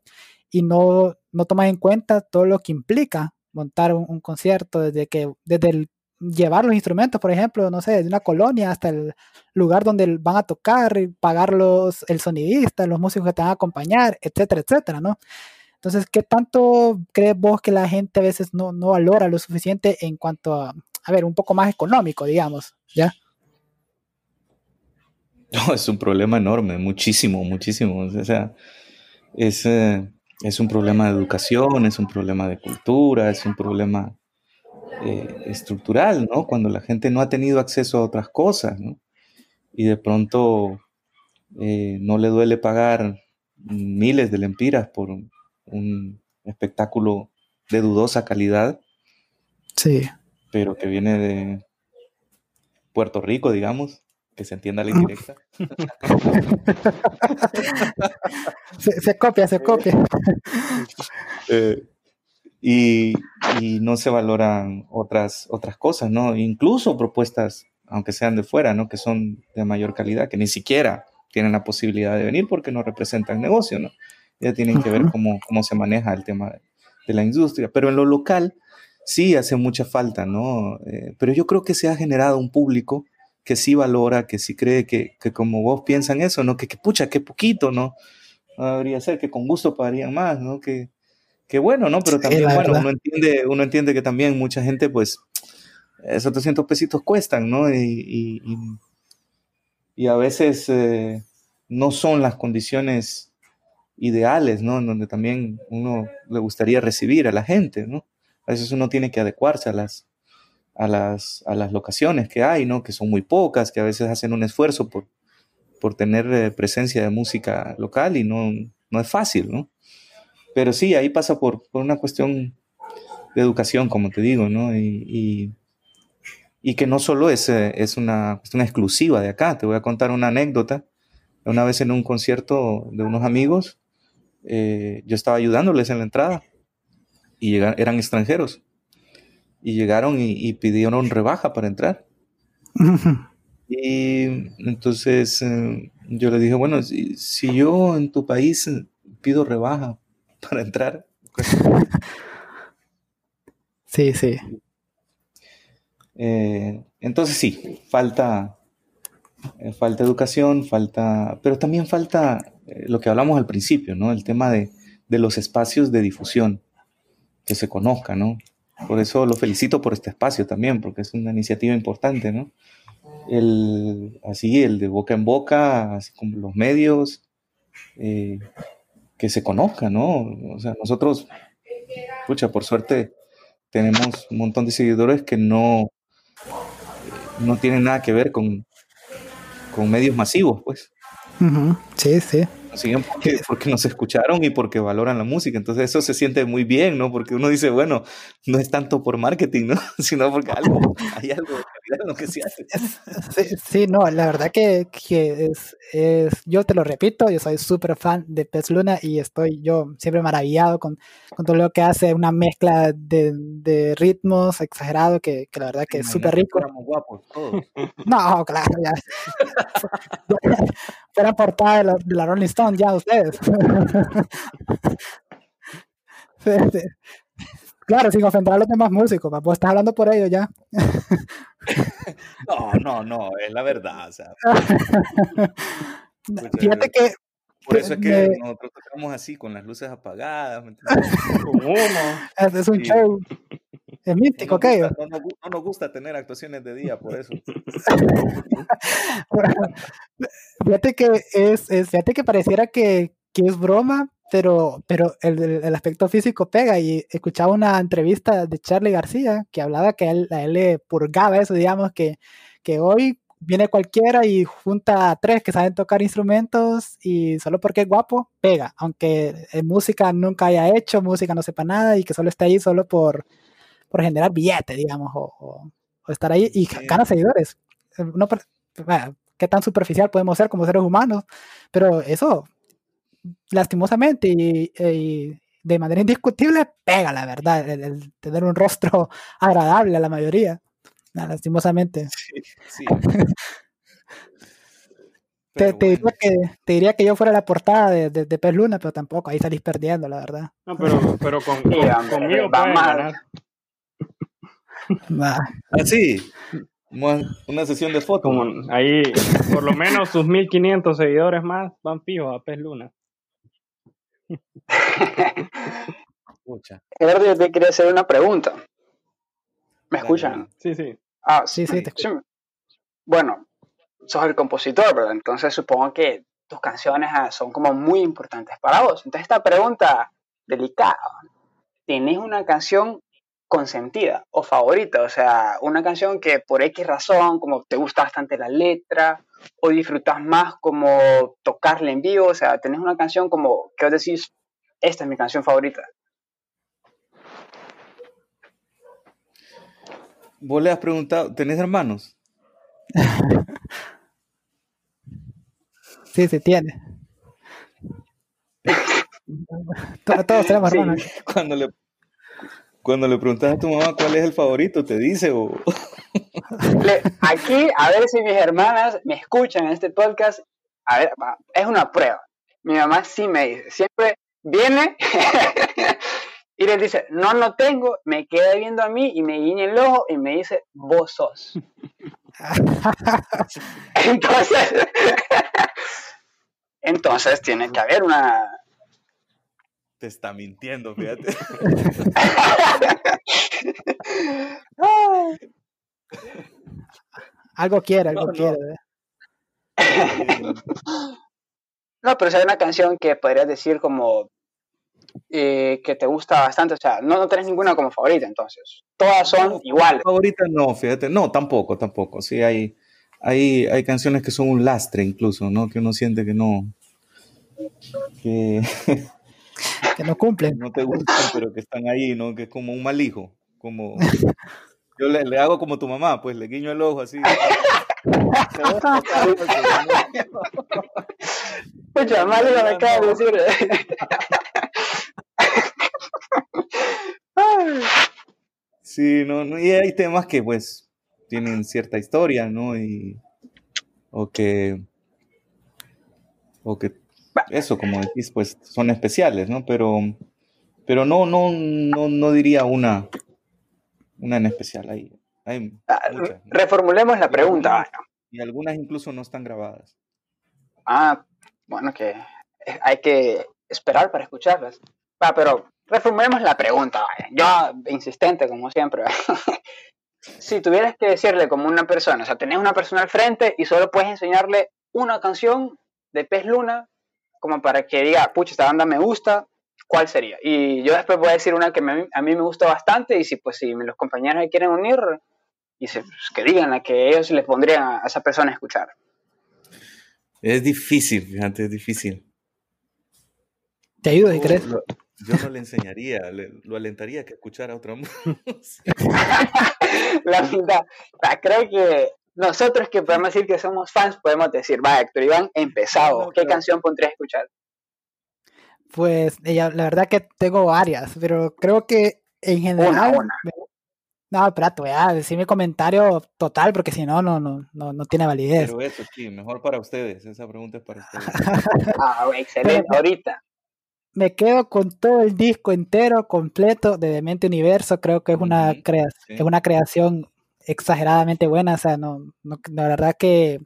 y no, no toman en cuenta todo lo que implica montar un, concierto, desde que desde el llevar los instrumentos, por ejemplo, no sé, de una colonia hasta el lugar donde van a tocar, y pagar los, el sonidista, los músicos que te van a acompañar, etcétera, etcétera, ¿no? Entonces, ¿qué tanto crees vos que la gente a veces no, no valora lo suficiente en cuanto a, a ver, un poco más económico, digamos, ¿ya? No, es un problema enorme, muchísimo, muchísimo. O sea, es, eh, es un problema de educación, es un problema de cultura, es un problema eh, estructural, ¿no? Cuando la gente no ha tenido acceso a otras cosas, ¿no? Y de pronto eh, no le duele pagar miles de lempiras por un espectáculo de dudosa calidad. Sí. Pero que viene de Puerto Rico, digamos, que se entienda la indirecta. se, copia, se copia. Eh, y, no se valoran otras, otras cosas, ¿no? Incluso propuestas, aunque sean de fuera, ¿no? Que son de mayor calidad, que ni siquiera tienen la posibilidad de venir porque no representan negocio, ¿no? Ya tienen que ver cómo, cómo se maneja el tema de, la industria. Pero en lo local sí hace mucha falta, ¿no? Eh, pero yo creo que se ha generado un público que sí valora, que sí cree que, como vos piensan eso, ¿no? Que, que pucha, que poquito, ¿no? No debería ser, que con gusto pagarían más, ¿no? Que, que bueno, ¿no? Pero también, bueno, uno entiende, uno entiende que también mucha gente, pues, esos 300 pesitos cuestan, ¿no? Y, y, a veces eh, no son las condiciones ideales, ¿no? En donde también uno le gustaría recibir a la gente, ¿no? A veces uno tiene que adecuarse a las, a las, a las locaciones que hay, ¿no? Que son muy pocas, que a veces hacen un esfuerzo por, por tener eh, presencia de música local y no, no es fácil, ¿no? Pero sí, ahí pasa por, por una cuestión de educación, como te digo, ¿no? Y, y, que no solo es, eh, es una cuestión exclusiva de acá. Te voy a contar una anécdota. Una vez en un concierto de unos amigos, eh, yo estaba ayudándoles en la entrada y eran extranjeros y llegaron y, pidieron rebaja para entrar. y entonces eh, yo le dije, bueno, si, yo en tu país pido rebaja para entrar. sí, sí. Eh, entonces sí, falta, eh, falta educación, falta, pero también falta lo que hablamos al principio, ¿no? El tema de, de los espacios de difusión, que se conozca, ¿no? Por eso lo felicito por este espacio también, porque es una iniciativa importante, ¿no? El, así, el de boca en boca, así como los medios, eh, que se conozca, ¿no? O sea, nosotros, pucha, por suerte tenemos un montón de seguidores que no, no tienen nada que ver con, con medios masivos, pues. Sí, sí siguen porque, nos escucharon y porque valoran la música. Entonces eso se siente muy bien, ¿no? Porque uno dice, bueno, no es tanto por marketing, ¿no? Sino porque algo, hay algo de calidad en lo que se hace. Sí, no, la verdad que, que es, es, yo te lo repito, yo soy súper fan de Pez Luna y estoy yo siempre maravillado con, con todo lo que hace, una mezcla de, de ritmos exagerado que, que, la verdad que es súper rico. guapos todos. No, claro, ya. Fuera portada de la, de la Rolling Stone ya ustedes. Claro, sin ofender a los demás músicos, vos estás hablando por ellos ya. No, no, no, es la verdad. Fíjate que. Por eso es que nosotros tocamos así, con las luces apagadas. Es un show. Es místico, ¿qué? No, no, nos gusta tener actuaciones de día, por eso. fíjate que es, fíjate que pareciera que, que es broma, pero, pero el, el, aspecto físico pega. Y escuchaba una entrevista de Charlie García que hablaba que él, a él le purgaba eso, digamos, que, que hoy viene cualquiera y junta a tres que saben tocar instrumentos y solo porque es guapo, pega. Aunque en música nunca haya hecho, música no sepa nada y que solo esté ahí solo por, por generar billetes, digamos, o, estar ahí y ganar seguidores. No, qué tan superficial podemos ser como seres humanos, pero eso, lastimosamente y, de manera indiscutible, pega, la verdad, el, tener un rostro agradable a la mayoría, lastimosamente. Sí, Te, diría que, te, diría que, yo fuera la portada de, de, de Pez Luna, pero tampoco, ahí salís perdiendo, la verdad. No, pero, pero con, conmigo va mal. Así, ah, una sesión de fotos. ahí, por lo menos sus 1500 seguidores más van fijos a Pez Luna. Eduardo, yo te quería hacer una pregunta. ¿Me escuchan? Sí, sí. Ah, sí, sí, te escucho. Bueno, sos el compositor, ¿verdad? Entonces supongo que tus canciones ah, son como muy importantes para vos. Entonces esta pregunta delicada. ¿Tienes una canción consentida o favorita, o sea, una canción que por X razón, como te gusta bastante la letra, o disfrutas más como tocarla en vivo, o sea, tenés una canción como que os decís, esta es mi canción favorita. Vos le has preguntado, ¿tenés hermanos? sí, se tiene. Todos tenemos hermanos. Cuando le cuando le preguntas a tu mamá cuál es el favorito, te dice o... Aquí, a ver si mis hermanas me escuchan en este podcast. A ver, es una prueba. Mi mamá sí me dice, siempre viene y le dice, no, no tengo, me queda viendo a mí y me guiña el ojo y me dice, vos sos. entonces, entonces tiene que haber una, está mintiendo, fíjate. algo quiere, algo quiere. No, pero es una canción que podrías decir como eh, que te gusta bastante, o sea, no, no tenés ninguna como favorita, entonces. Todas son iguales. Favorita no, fíjate, no, tampoco, tampoco. Sí, hay, hay, hay canciones que son un lastre incluso, ¿no? Que uno siente que no, que, que no cumplen. No te gustan, pero que están ahí, ¿no? Que es como un mal hijo. Como... Yo le, le hago como tu mamá, pues le guiño el ojo así. Mal lo me acaba de decir. Sí, no, no, y hay temas que pues tienen cierta historia, ¿no? Y, o que, o que eso, como decís, pues son especiales, ¿no? Pero, pero no, no, no, no diría una, una en especial. Hay, hay ah, Reformulemos la pregunta. Y algunas incluso no están grabadas. Ah, bueno, que hay que esperar para escucharlas. Ah, pero reformulemos la pregunta. Yo, insistente como siempre. si tuvieras que decirle como una persona, o sea, tenés una persona al frente y solo puedes enseñarle una canción de Pez Luna como para que diga, pucha, esta banda me gusta, ¿cuál sería? Y yo después voy a decir una que a mí me gusta bastante y si pues si los compañeros me quieren unir, y se, pues, que digan la que ellos les pondrían a esa persona a escuchar. Es difícil, fíjate, es difícil. ¿Te ayudo si crees? Yo no le enseñaría, lo alentaría a que escuchara otra música. la verdad, creo que nosotros que podemos decir que somos fans, podemos decir, va, Héctor Iván, empezado. ¿Qué canción pondrías a escuchar? Pues ella, la verdad que tengo varias, pero creo que en general. No, espérate, voy a decir mi comentario total, porque si no, no, no, no, tiene validez. Pero eso sí, mejor para ustedes. Esa pregunta es para ustedes. ah, excelente, ahorita. Me quedo con todo el disco entero, completo de Demente Universo. Creo que es una, es una creación exageradamente buena. O sea, no, no, la verdad que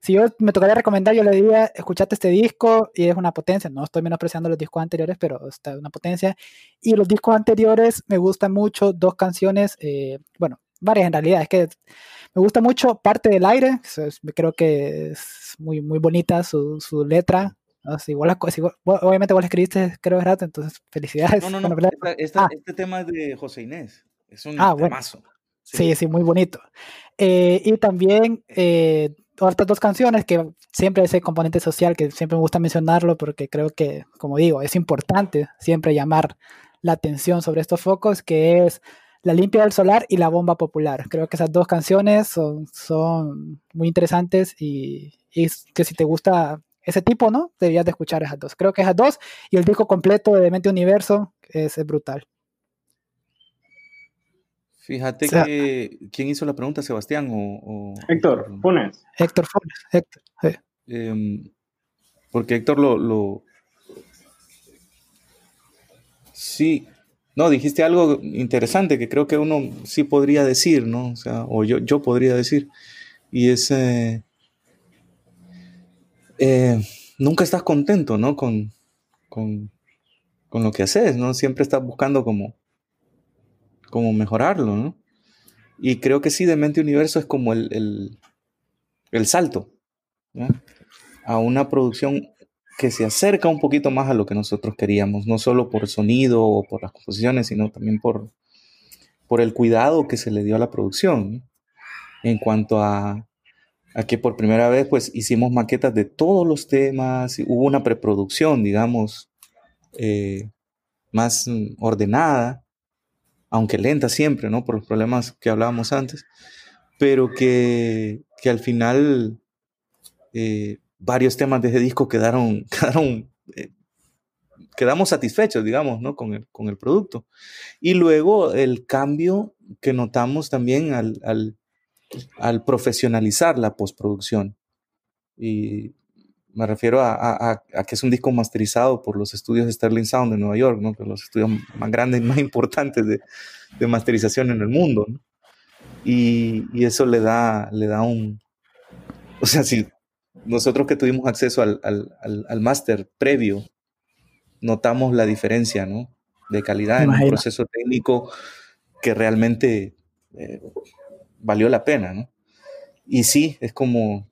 si yo me tocaría recomendar, yo le diría, escuchate este disco y es una potencia. No estoy menospreciando los discos anteriores, pero está una potencia. Y los discos anteriores me gustan mucho dos canciones, eh, bueno, varias en realidad. Es que me gusta mucho Parte del Aire, creo que es muy, muy bonita su, su letra. Igual, obviamente vos la escribiste, creo, rato, entonces felicidades. No, no, no, ah. este tema es de José Inés. Es un ah, temazo. Sí. sí, muy bonito. Eh, y también eh, otras dos canciones que siempre ese componente social que siempre me gusta mencionarlo porque creo que, como digo, es importante siempre llamar la atención sobre estos focos, que es La limpia del solar y La bomba popular. Creo que esas dos canciones son, son muy interesantes y, y que si te gusta ese tipo, ¿no? Deberías de escuchar esas dos. Creo que esas dos y el disco completo de Mente Universo es brutal. Fíjate que. ¿Quién hizo la pregunta? ¿Sebastián o.? Héctor Funes. Héctor Funes, Héctor. Em, porque Héctor lo, Sí. No, dijiste algo interesante que creo que uno sí podría decir, ¿no? O sea, o yo, yo podría decir. Y es. Eh, eh, nunca estás contento, ¿no? Con, con, con lo que haces, ¿no? Siempre estás buscando como como mejorarlo, ¿no? Y creo que sí, de Mente Universo es como el, el, salto a una producción que se acerca un poquito más a lo que nosotros queríamos, no solo por sonido o por las composiciones, sino también por, por el cuidado que se le dio a la producción. En cuanto a, a, que por primera vez pues hicimos maquetas de todos los temas, hubo una preproducción, digamos, eh, más ordenada aunque lenta siempre, ¿no? Por los problemas que hablábamos antes, pero que, al final eh, varios temas de ese disco quedaron, quedaron eh, quedamos satisfechos, digamos, ¿no? Con el, con el producto. Y luego el cambio que notamos también al, al profesionalizar la postproducción. Y me refiero a, que es un disco masterizado por los estudios Sterling Sound de Nueva York, ¿no? los estudios más grandes y más importantes de, masterización en el mundo. Y, eso le da, le da un... O sea, si nosotros que tuvimos acceso al, al, máster previo, notamos la diferencia ¿no? de calidad en un proceso técnico que realmente eh, valió la pena. ¿no? Y sí, es como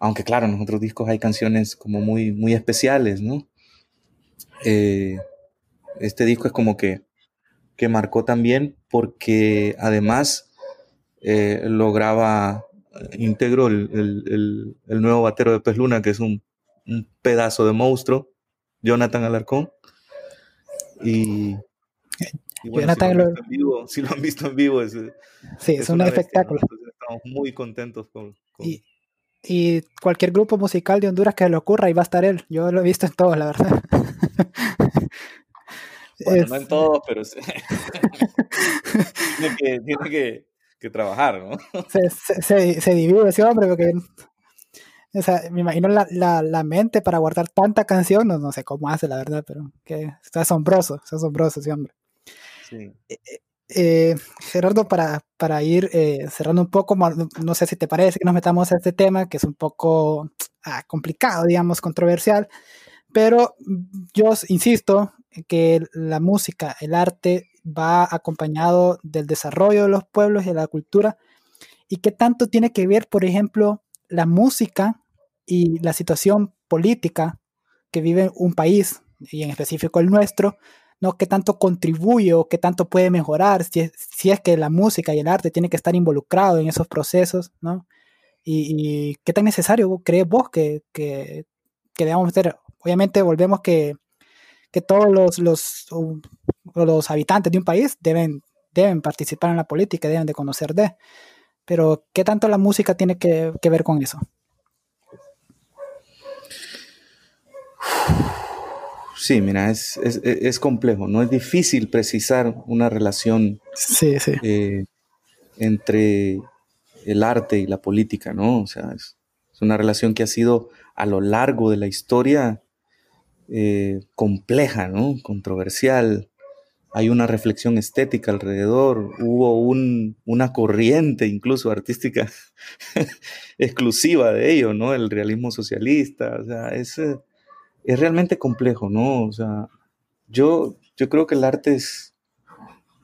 aunque claro, en los otros discos hay canciones como muy, muy especiales, ¿no? Eh, este disco es como que, que marcó también porque además eh, lograba, integro el, nuevo batero de Pez Luna, que es un, pedazo de monstruo, Jonathan Alarcón. Y, Jonathan si, lo, han visto en vivo, es, sí, es, un espectáculo. Estamos muy contentos con, y cualquier grupo musical de Honduras que le ocurra, ahí va a estar él. Yo lo he visto en todos, la verdad. Bueno, no en todos, pero sí. tiene, que, tiene que, trabajar, ¿no? Se, se, se, divide ese hombre porque o sea, me imagino la, la, la, mente para guardar tanta canción, no, no sé cómo hace, la verdad, pero que está asombroso, es asombroso ese hombre. Eh, eh, eh, Gerardo, para, para ir eh, cerrando un poco, no, sé si te parece que nos metamos a este tema, que es un poco ah, complicado, digamos, controversial, pero yo insisto que la música, el arte, va acompañado del desarrollo de los pueblos y de la cultura, y qué tanto tiene que ver, por ejemplo, la música y la situación política que vive un país y en específico el nuestro, ¿no? ¿Qué tanto contribuye o qué tanto puede mejorar si es, si es que la música y el arte tienen que estar involucrados en esos procesos, ¿no? Y, qué tan necesario crees vos que, que, que debamos hacer. Obviamente volvemos que, que todos los, los, los habitantes de un país deben, deben participar en la política, deben de conocer de. Pero ¿qué tanto la música tiene que, que ver con eso? Sí, mira, es, es, complejo, ¿no? Es difícil precisar una relación eh, entre el arte y la política, ¿no? O sea, es, una relación que ha sido a lo largo de la historia eh, compleja, ¿no? Controversial. Hay una reflexión estética alrededor, hubo una corriente incluso artística exclusiva de ello, ¿no? El realismo socialista, o sea, es es realmente complejo, ¿no? O sea, yo, yo creo que el arte es,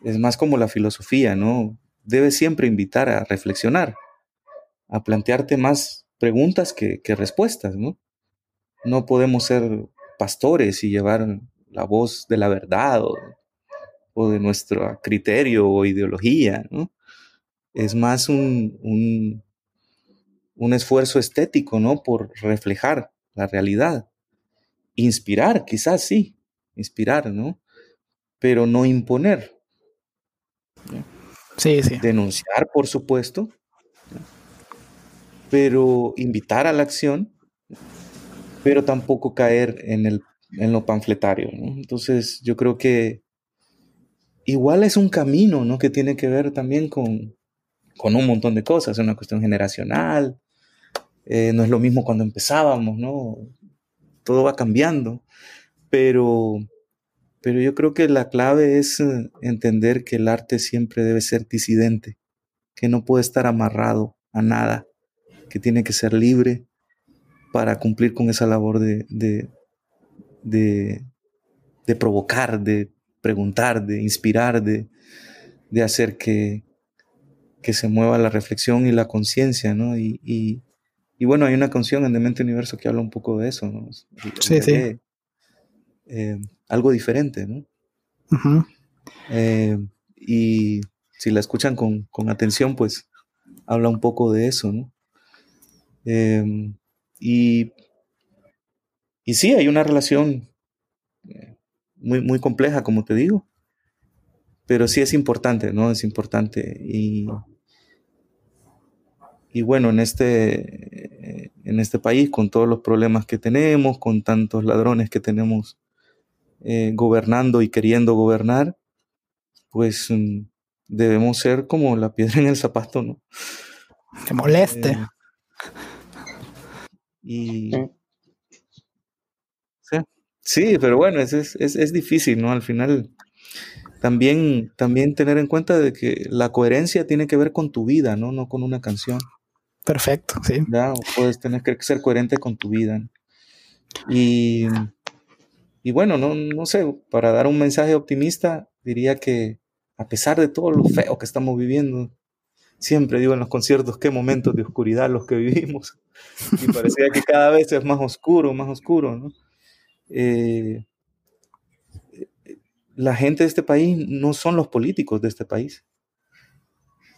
es más como la filosofía, ¿no? Debe siempre invitar a reflexionar, a plantearte más preguntas que, respuestas, ¿no? No podemos ser pastores y llevar la voz de la verdad o, o de nuestro criterio o ideología, ¿no? Es más un, un, un esfuerzo estético, ¿no? Por reflejar la realidad inspirar, quizás sí, inspirar, ¿no? Pero no imponer. Sí, sí. Denunciar, por supuesto, pero invitar a la acción, pero tampoco caer en, el, en lo panfletario, ¿no? Entonces, yo creo que igual es un camino, ¿no? Que tiene que ver también con, con un montón de cosas, es una cuestión generacional, eh, no es lo mismo cuando empezábamos, ¿no? Todo va cambiando, pero, pero yo creo que la clave es eh, entender que el arte siempre debe ser disidente, que no puede estar amarrado a nada, que tiene que ser libre para cumplir con esa labor de, de, de, provocar, de preguntar, de inspirar, de, de hacer que, que se mueva la reflexión y la conciencia, ¿no? y, y bueno, hay una canción en Demente Universo que habla un poco de eso, ¿no? Sí, sí. Eh, algo diferente, ¿no? Eh, y si la escuchan con, atención, pues habla un poco de eso, ¿no? Em, y, y sí, hay una relación eh, muy, muy compleja, como te digo, pero sí es importante, ¿no? Es importante. Y, y bueno, en este, en este país, con todos los problemas que tenemos, con tantos ladrones que tenemos eh, gobernando y queriendo gobernar, pues mm, debemos ser como la piedra en el zapato, ¿no? Que moleste. Eh, y. Sí. sí, pero bueno, es, es, es, difícil, ¿no? Al final, también, también tener en cuenta de que la coherencia tiene que ver con tu vida, ¿no? No con una canción. Perfecto, sí. Ya, puedes tener que ser coherente con tu vida. Y, bueno, no, no sé, para dar un mensaje optimista, diría que a pesar de todo lo feo que estamos viviendo, siempre digo en los conciertos qué momentos de oscuridad los que vivimos. Y parecía que cada vez es más oscuro, más oscuro, ¿no? Eh, la gente de este país no son los políticos de este país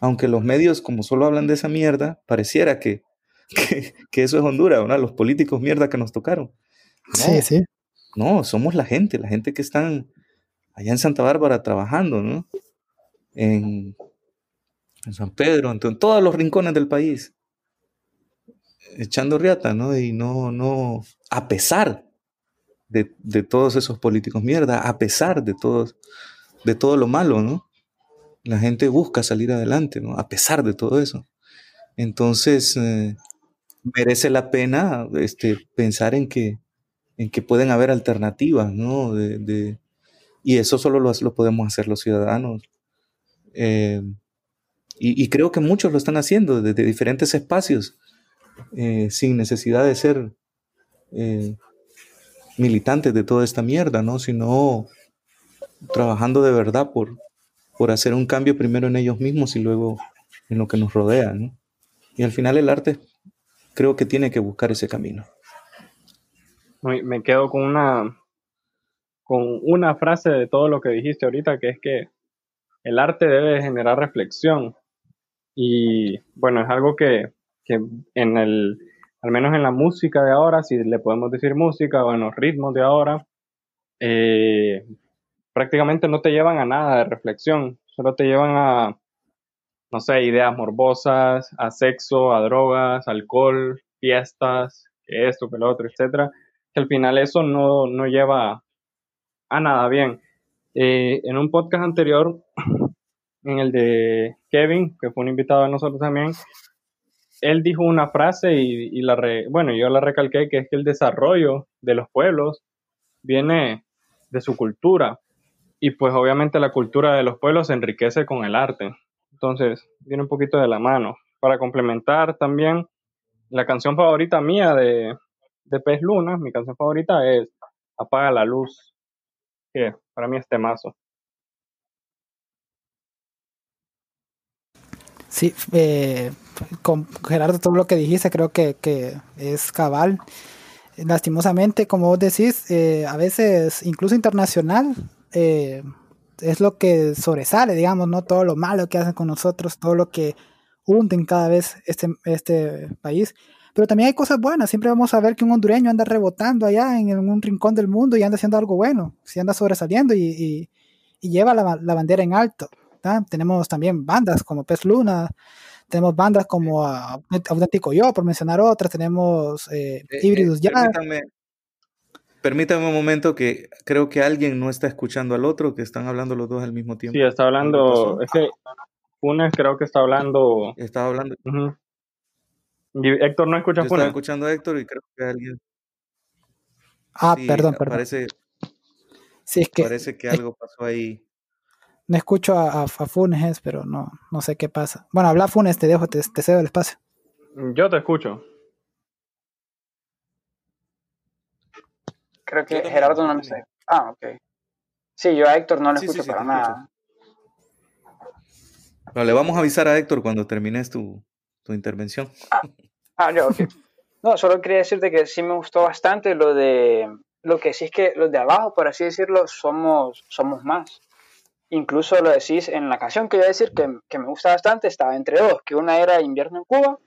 aunque los medios, como solo hablan de esa mierda, pareciera que, que, eso es Honduras, ¿no? Los políticos mierda que nos tocaron. sí, sí. No, somos la gente, la gente que están allá en Santa Bárbara trabajando, ¿no? En, San Pedro, en, todos los rincones del país, echando riata, ¿no? Y no, no, a pesar de, de todos esos políticos mierda, a pesar de todos, de todo lo malo, ¿no? La gente busca salir adelante, ¿no? A pesar de todo eso. Entonces, eh, merece la pena este, pensar en que, en que pueden haber alternativas, ¿no? De, y eso solo lo, lo, podemos hacer los ciudadanos. Eh, y, creo que muchos lo están haciendo desde diferentes espacios, eh, sin necesidad de ser militantes de toda esta mierda, ¿no? Sino trabajando de verdad por, por hacer un cambio primero en ellos mismos y luego en lo que nos rodea. ¿no? Y al final el arte creo que tiene que buscar ese camino. Me quedo con una, con una frase de todo lo que dijiste ahorita, que es que el arte debe generar reflexión. Y bueno, es algo que, que en el, al menos en la música de ahora, si le podemos decir música o en los ritmos de ahora, eh, prácticamente no te llevan a nada de reflexión, solo te llevan a, no sé, ideas morbosas, a sexo, a drogas, alcohol, fiestas, que esto, que lo otro, etcétera, que al final eso no, no lleva a nada bien. Eh, en un podcast anterior, en el de Kevin, que fue un invitado de nosotros también, él dijo una frase y, la bueno, yo la recalqué, que es que el desarrollo de los pueblos viene de su cultura. Y pues obviamente la cultura de los pueblos se enriquece con el arte. Entonces, viene un poquito de la mano. Para complementar también, la canción favorita mía de, de Pez Luna, mi canción favorita es Apaga la luz, que para mí es temazo. Sí, eh, con Gerardo, todo lo que dijiste creo que, es cabal. Lastimosamente, como vos decís, eh, a veces incluso internacional eh, es lo que sobresale, digamos, ¿no? Todo lo malo que hacen con nosotros, todo lo que hunden cada vez este, este país. Pero también hay cosas buenas. Siempre vamos a ver que un hondureño anda rebotando allá en, un rincón del mundo y anda haciendo algo bueno. Si anda sobresaliendo y, lleva la, la, bandera en alto. Tenemos también bandas como Pez Luna, tenemos bandas como Auténtico Yo, por mencionar otras, tenemos eh, eh Híbridos eh, Ya. Permítame, un momento que creo que alguien no está escuchando al otro, que están hablando los dos al mismo tiempo. Sí, está hablando, es que Funes creo que está hablando. Estaba hablando. y Héctor no escucha Yo Funes. Estaba escuchando a Héctor y creo que alguien. Ah, perdón, perdón. Parece, sí, es que, parece que algo pasó ahí. No escucho a, Funes, pero no, no sé qué pasa. Bueno, habla Funes, te dejo, te, cedo el espacio. Yo te escucho. Creo que Gerardo no lo sé. Ah, ok. Sí, yo a Héctor no le escucho para nada. Pero le vamos a avisar a Héctor cuando termines tu, tu intervención. Ah, ah yo, ok. No, solo quería decirte que sí me gustó bastante lo de lo que sí es que los de abajo, por así decirlo, somos, somos más incluso lo decís en la canción que iba a decir que, me gusta bastante, estaba entre dos, que una era Invierno en Cuba,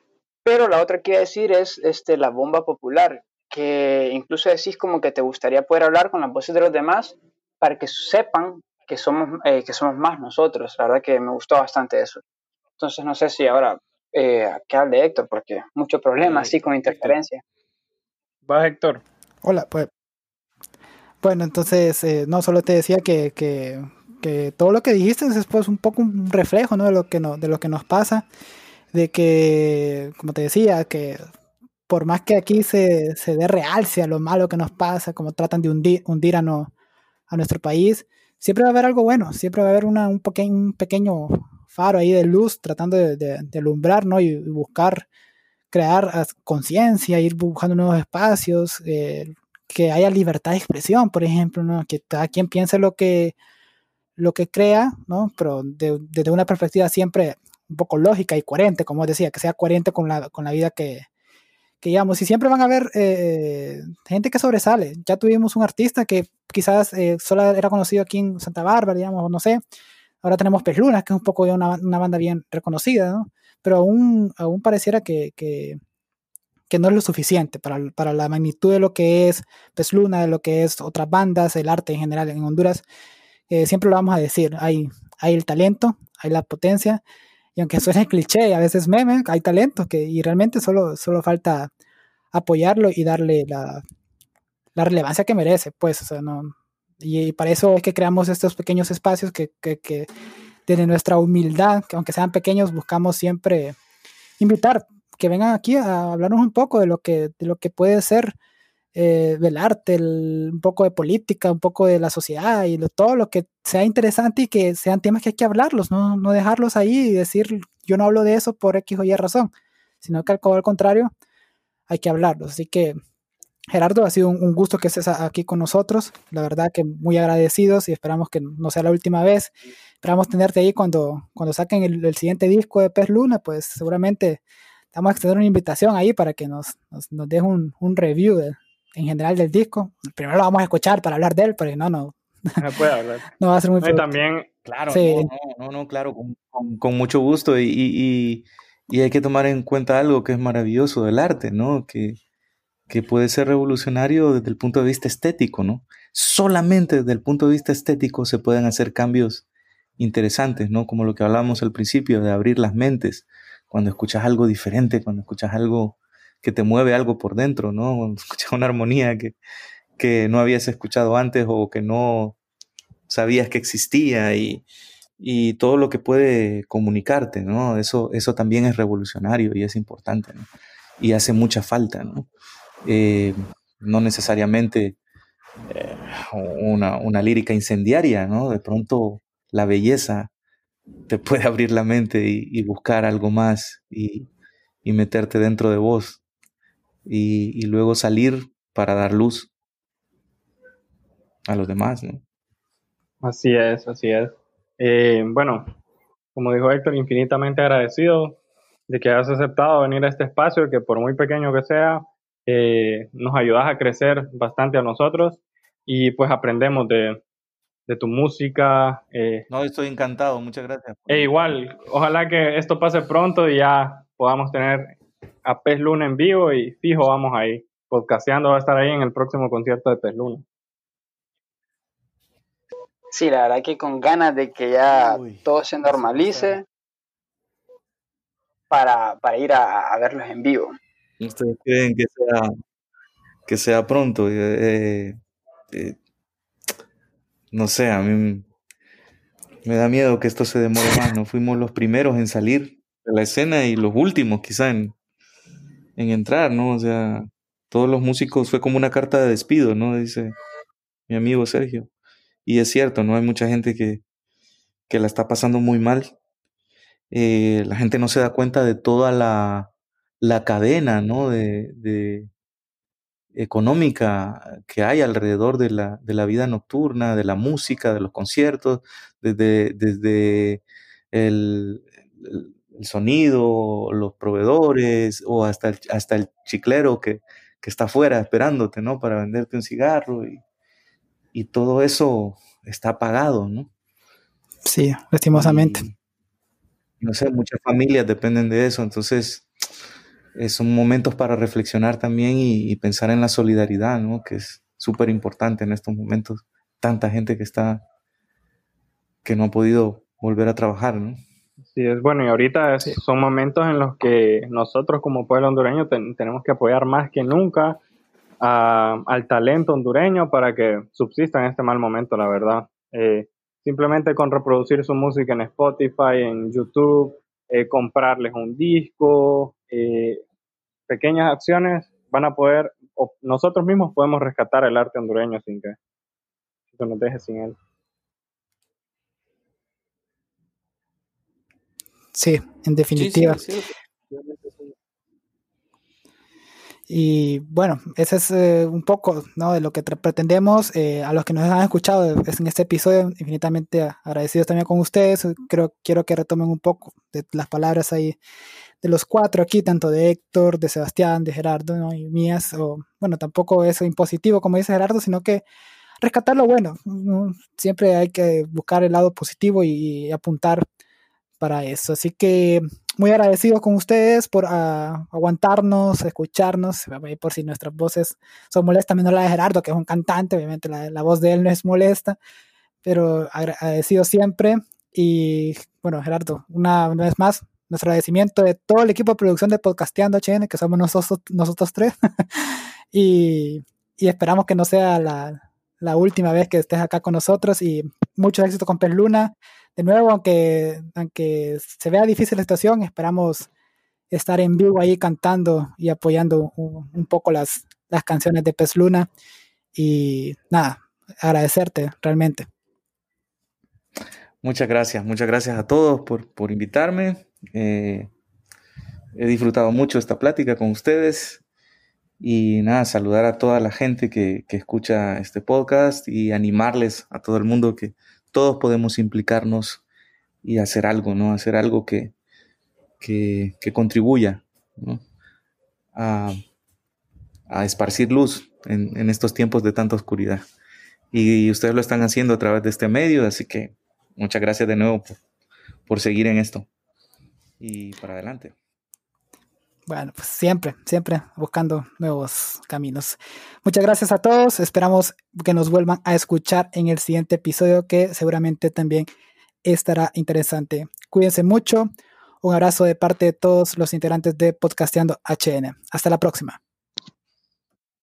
pero la otra que iba a decir es este, La Bomba Popular, que incluso decís como que te gustaría poder hablar con las voces de los demás para que sepan que somos, eh, que somos más nosotros. La verdad que me gustó bastante eso. Entonces no sé si ahora eh, qué hable Héctor, porque mucho problema así con interferencia. Va Héctor. Hola, pues. Bueno, entonces eh, no solo te decía que, que que todo lo que dijiste es pues un poco un reflejo ¿no? de, lo que no, de lo que nos pasa, de que, como te decía, que por más que aquí se, se dé realce a lo malo que nos pasa, como tratan de hundir, hundir a, no, a nuestro país, siempre va a haber algo bueno, siempre va a haber una, un, pequeño, faro ahí de luz tratando de, de, alumbrar ¿no? y, buscar crear conciencia, ir buscando nuevos espacios, eh, que haya libertad de expresión, por ejemplo, ¿no? que cada quien piense lo que, lo que crea, ¿no? Pero desde una perspectiva siempre un poco lógica y coherente, como decía, que sea coherente con la, con la vida que, que llevamos. Y siempre van a haber eh, gente que sobresale. Ya tuvimos un artista que quizás eh, solo era conocido aquí en Santa Bárbara, digamos, no sé. Ahora tenemos Lunas, que es un poco una, una banda bien reconocida, ¿no? Pero aún, aún pareciera que, que, que no es lo suficiente para, para, la magnitud de lo que es Luna, de lo que es otras bandas, el arte en general en Honduras siempre lo vamos a decir, hay, hay el talento, hay la potencia, y aunque suene cliché y a veces meme, hay talento que, y realmente solo, solo falta apoyarlo y darle la, la relevancia que merece, pues, o sea, no, y, para eso es que creamos estos pequeños espacios que, que, que desde nuestra humildad, que aunque sean pequeños, buscamos siempre invitar que vengan aquí a hablarnos un poco de lo que, de lo que puede ser eh, del arte, un poco de política, un poco de la sociedad y todo lo que sea interesante y que sean temas que hay que hablarlos, no, dejarlos ahí y decir yo no hablo de eso por X o Y razón, sino que al contrario hay que hablarlos. Así que Gerardo, ha sido un, gusto que estés aquí con nosotros. La verdad que muy agradecidos y esperamos que no sea la última vez. Esperamos tenerte ahí cuando, cuando saquen el, siguiente disco de Pez Luna, pues seguramente vamos a extender una invitación ahí para que nos, nos, nos deje un, un review de, en general del disco. Primero lo vamos a escuchar para hablar de él, pero no, no. No puede hablar. no va a ser muy Y también, Claro, Sí. no, no, no, claro, con, con- con mucho gusto y, y- y- y hay que tomar en cuenta algo que es maravilloso del arte, ¿no? Que, que puede ser revolucionario desde el punto de vista estético, ¿no? Solamente desde el punto de vista estético se pueden hacer cambios interesantes, ¿no? Como lo que hablábamos al principio, de abrir las mentes, cuando escuchas algo diferente, cuando escuchas algo que te mueve algo por dentro, ¿no? Escuchas una armonía que, que no habías escuchado antes o que no sabías que existía y, y todo lo que puede comunicarte, ¿no? Eso, eso también es revolucionario y es importante. Y hace mucha falta, ¿no? Eh, no necesariamente eh, una, una lírica incendiaria, ¿no? De pronto la belleza te puede abrir la mente y, y buscar algo más y, y meterte dentro de vos y, y luego salir para dar luz a los demás, ¿no? Así es, así es. Eh, bueno, como dijo Héctor, infinitamente agradecido de que hayas aceptado venir a este espacio, que por muy pequeño que sea, eh, nos ayudas a crecer bastante a nosotros y pues aprendemos de, de tu música. eh, No, estoy encantado, muchas gracias. e igual, ojalá que esto pase pronto y ya podamos tener a Pez Luna en vivo y fijo, vamos ahí. Podcasteando va a estar ahí en el próximo concierto de Pez Luna. Sí, la verdad que con ganas de que ya Uy, todo se normalice para, para ir a, a verlos en vivo. ¿Ustedes creen que sea, que sea pronto? Eh, eh, no sé, a mí me da miedo que esto se demore más. No fuimos los primeros en salir de la escena y los últimos quizá en, en entrar, ¿no? O sea, todos los músicos fue como una carta de despido, ¿no? Dice mi amigo Sergio. Y es cierto, ¿no? Hay mucha gente que, que la está pasando muy mal. Eh, la gente no se da cuenta de toda la, la cadena, ¿no? De, de económica que hay alrededor de la, de la vida nocturna, de la música, de los conciertos, desde, desde el, el- el sonido, los proveedores o hasta el, hasta el chiclero que, que está afuera esperándote, ¿no? Para venderte un cigarro y, y todo eso está apagado, ¿no? Sí, lastimosamente. Y, no sé, muchas familias dependen de eso, entonces son momentos para reflexionar también y, y pensar en la solidaridad, ¿no? Que es súper importante en estos momentos. Tanta gente que está, que no ha podido volver a trabajar, ¿no? Sí, es bueno, y ahorita es- Sí. son momentos en los que nosotros como pueblo hondureño ten- tenemos que apoyar más que nunca a- al talento hondureño para que subsista en este mal momento, la verdad. Eh, simplemente con reproducir su música en Spotify, en YouTube, eh, comprarles un disco, eh, pequeñas acciones van a poder, o nosotros mismos podemos rescatar el arte hondureño sin que, que nos deje sin él. Sí, en definitiva. Sí, sí, sí. Y bueno, ese es eh, un poco ¿no? de lo que pretendemos. eh, a los que nos han escuchado es en este episodio, infinitamente agradecidos también con ustedes. Creo, quiero que retomen un poco de las palabras ahí de los cuatro aquí, tanto de Héctor, de Sebastián, de Gerardo ¿no? y mías. O, bueno, tampoco es impositivo, como dice Gerardo, sino que rescatar lo bueno. ¿no? Siempre hay que buscar el lado positivo y, y apuntar para eso. Así que muy agradecidos con ustedes por ah, aguantarnos, escucharnos, eh, por si nuestras voces son molestas, menos la de Gerardo, que es un cantante, obviamente la, la voz de él no es molesta, pero agra- agradecido siempre. Y bueno, Gerardo, una, vez más, nuestro agradecimiento de todo el equipo de producción de Podcasteando HN, que somos nosotros, nosotros tres, y, y esperamos que no sea la, la última vez que estés acá con nosotros y mucho éxito con Pez Luna nuevo, aunque, aunque se vea difícil la situación, esperamos estar en vivo ahí cantando y apoyando un, un poco las, las canciones de Pez Luna. Y nada, agradecerte realmente. Muchas gracias, muchas gracias a todos por, por invitarme. Eh, he disfrutado mucho esta plática con ustedes y nada, saludar a toda la gente que, que escucha este podcast y animarles a todo el mundo que todos podemos implicarnos y hacer algo, ¿no? Hacer algo que, que, contribuya a, a esparcir luz en, en, estos tiempos de tanta oscuridad. Y ustedes lo están haciendo a través de este medio, así que muchas gracias de nuevo por, por seguir en esto. Y para adelante. Bueno, pues siempre, siempre buscando nuevos caminos. Muchas gracias a todos. Esperamos que nos vuelvan a escuchar en el siguiente episodio que seguramente también estará interesante. Cuídense mucho. Un abrazo de parte de todos los integrantes de Podcasteando HN. Hasta la próxima.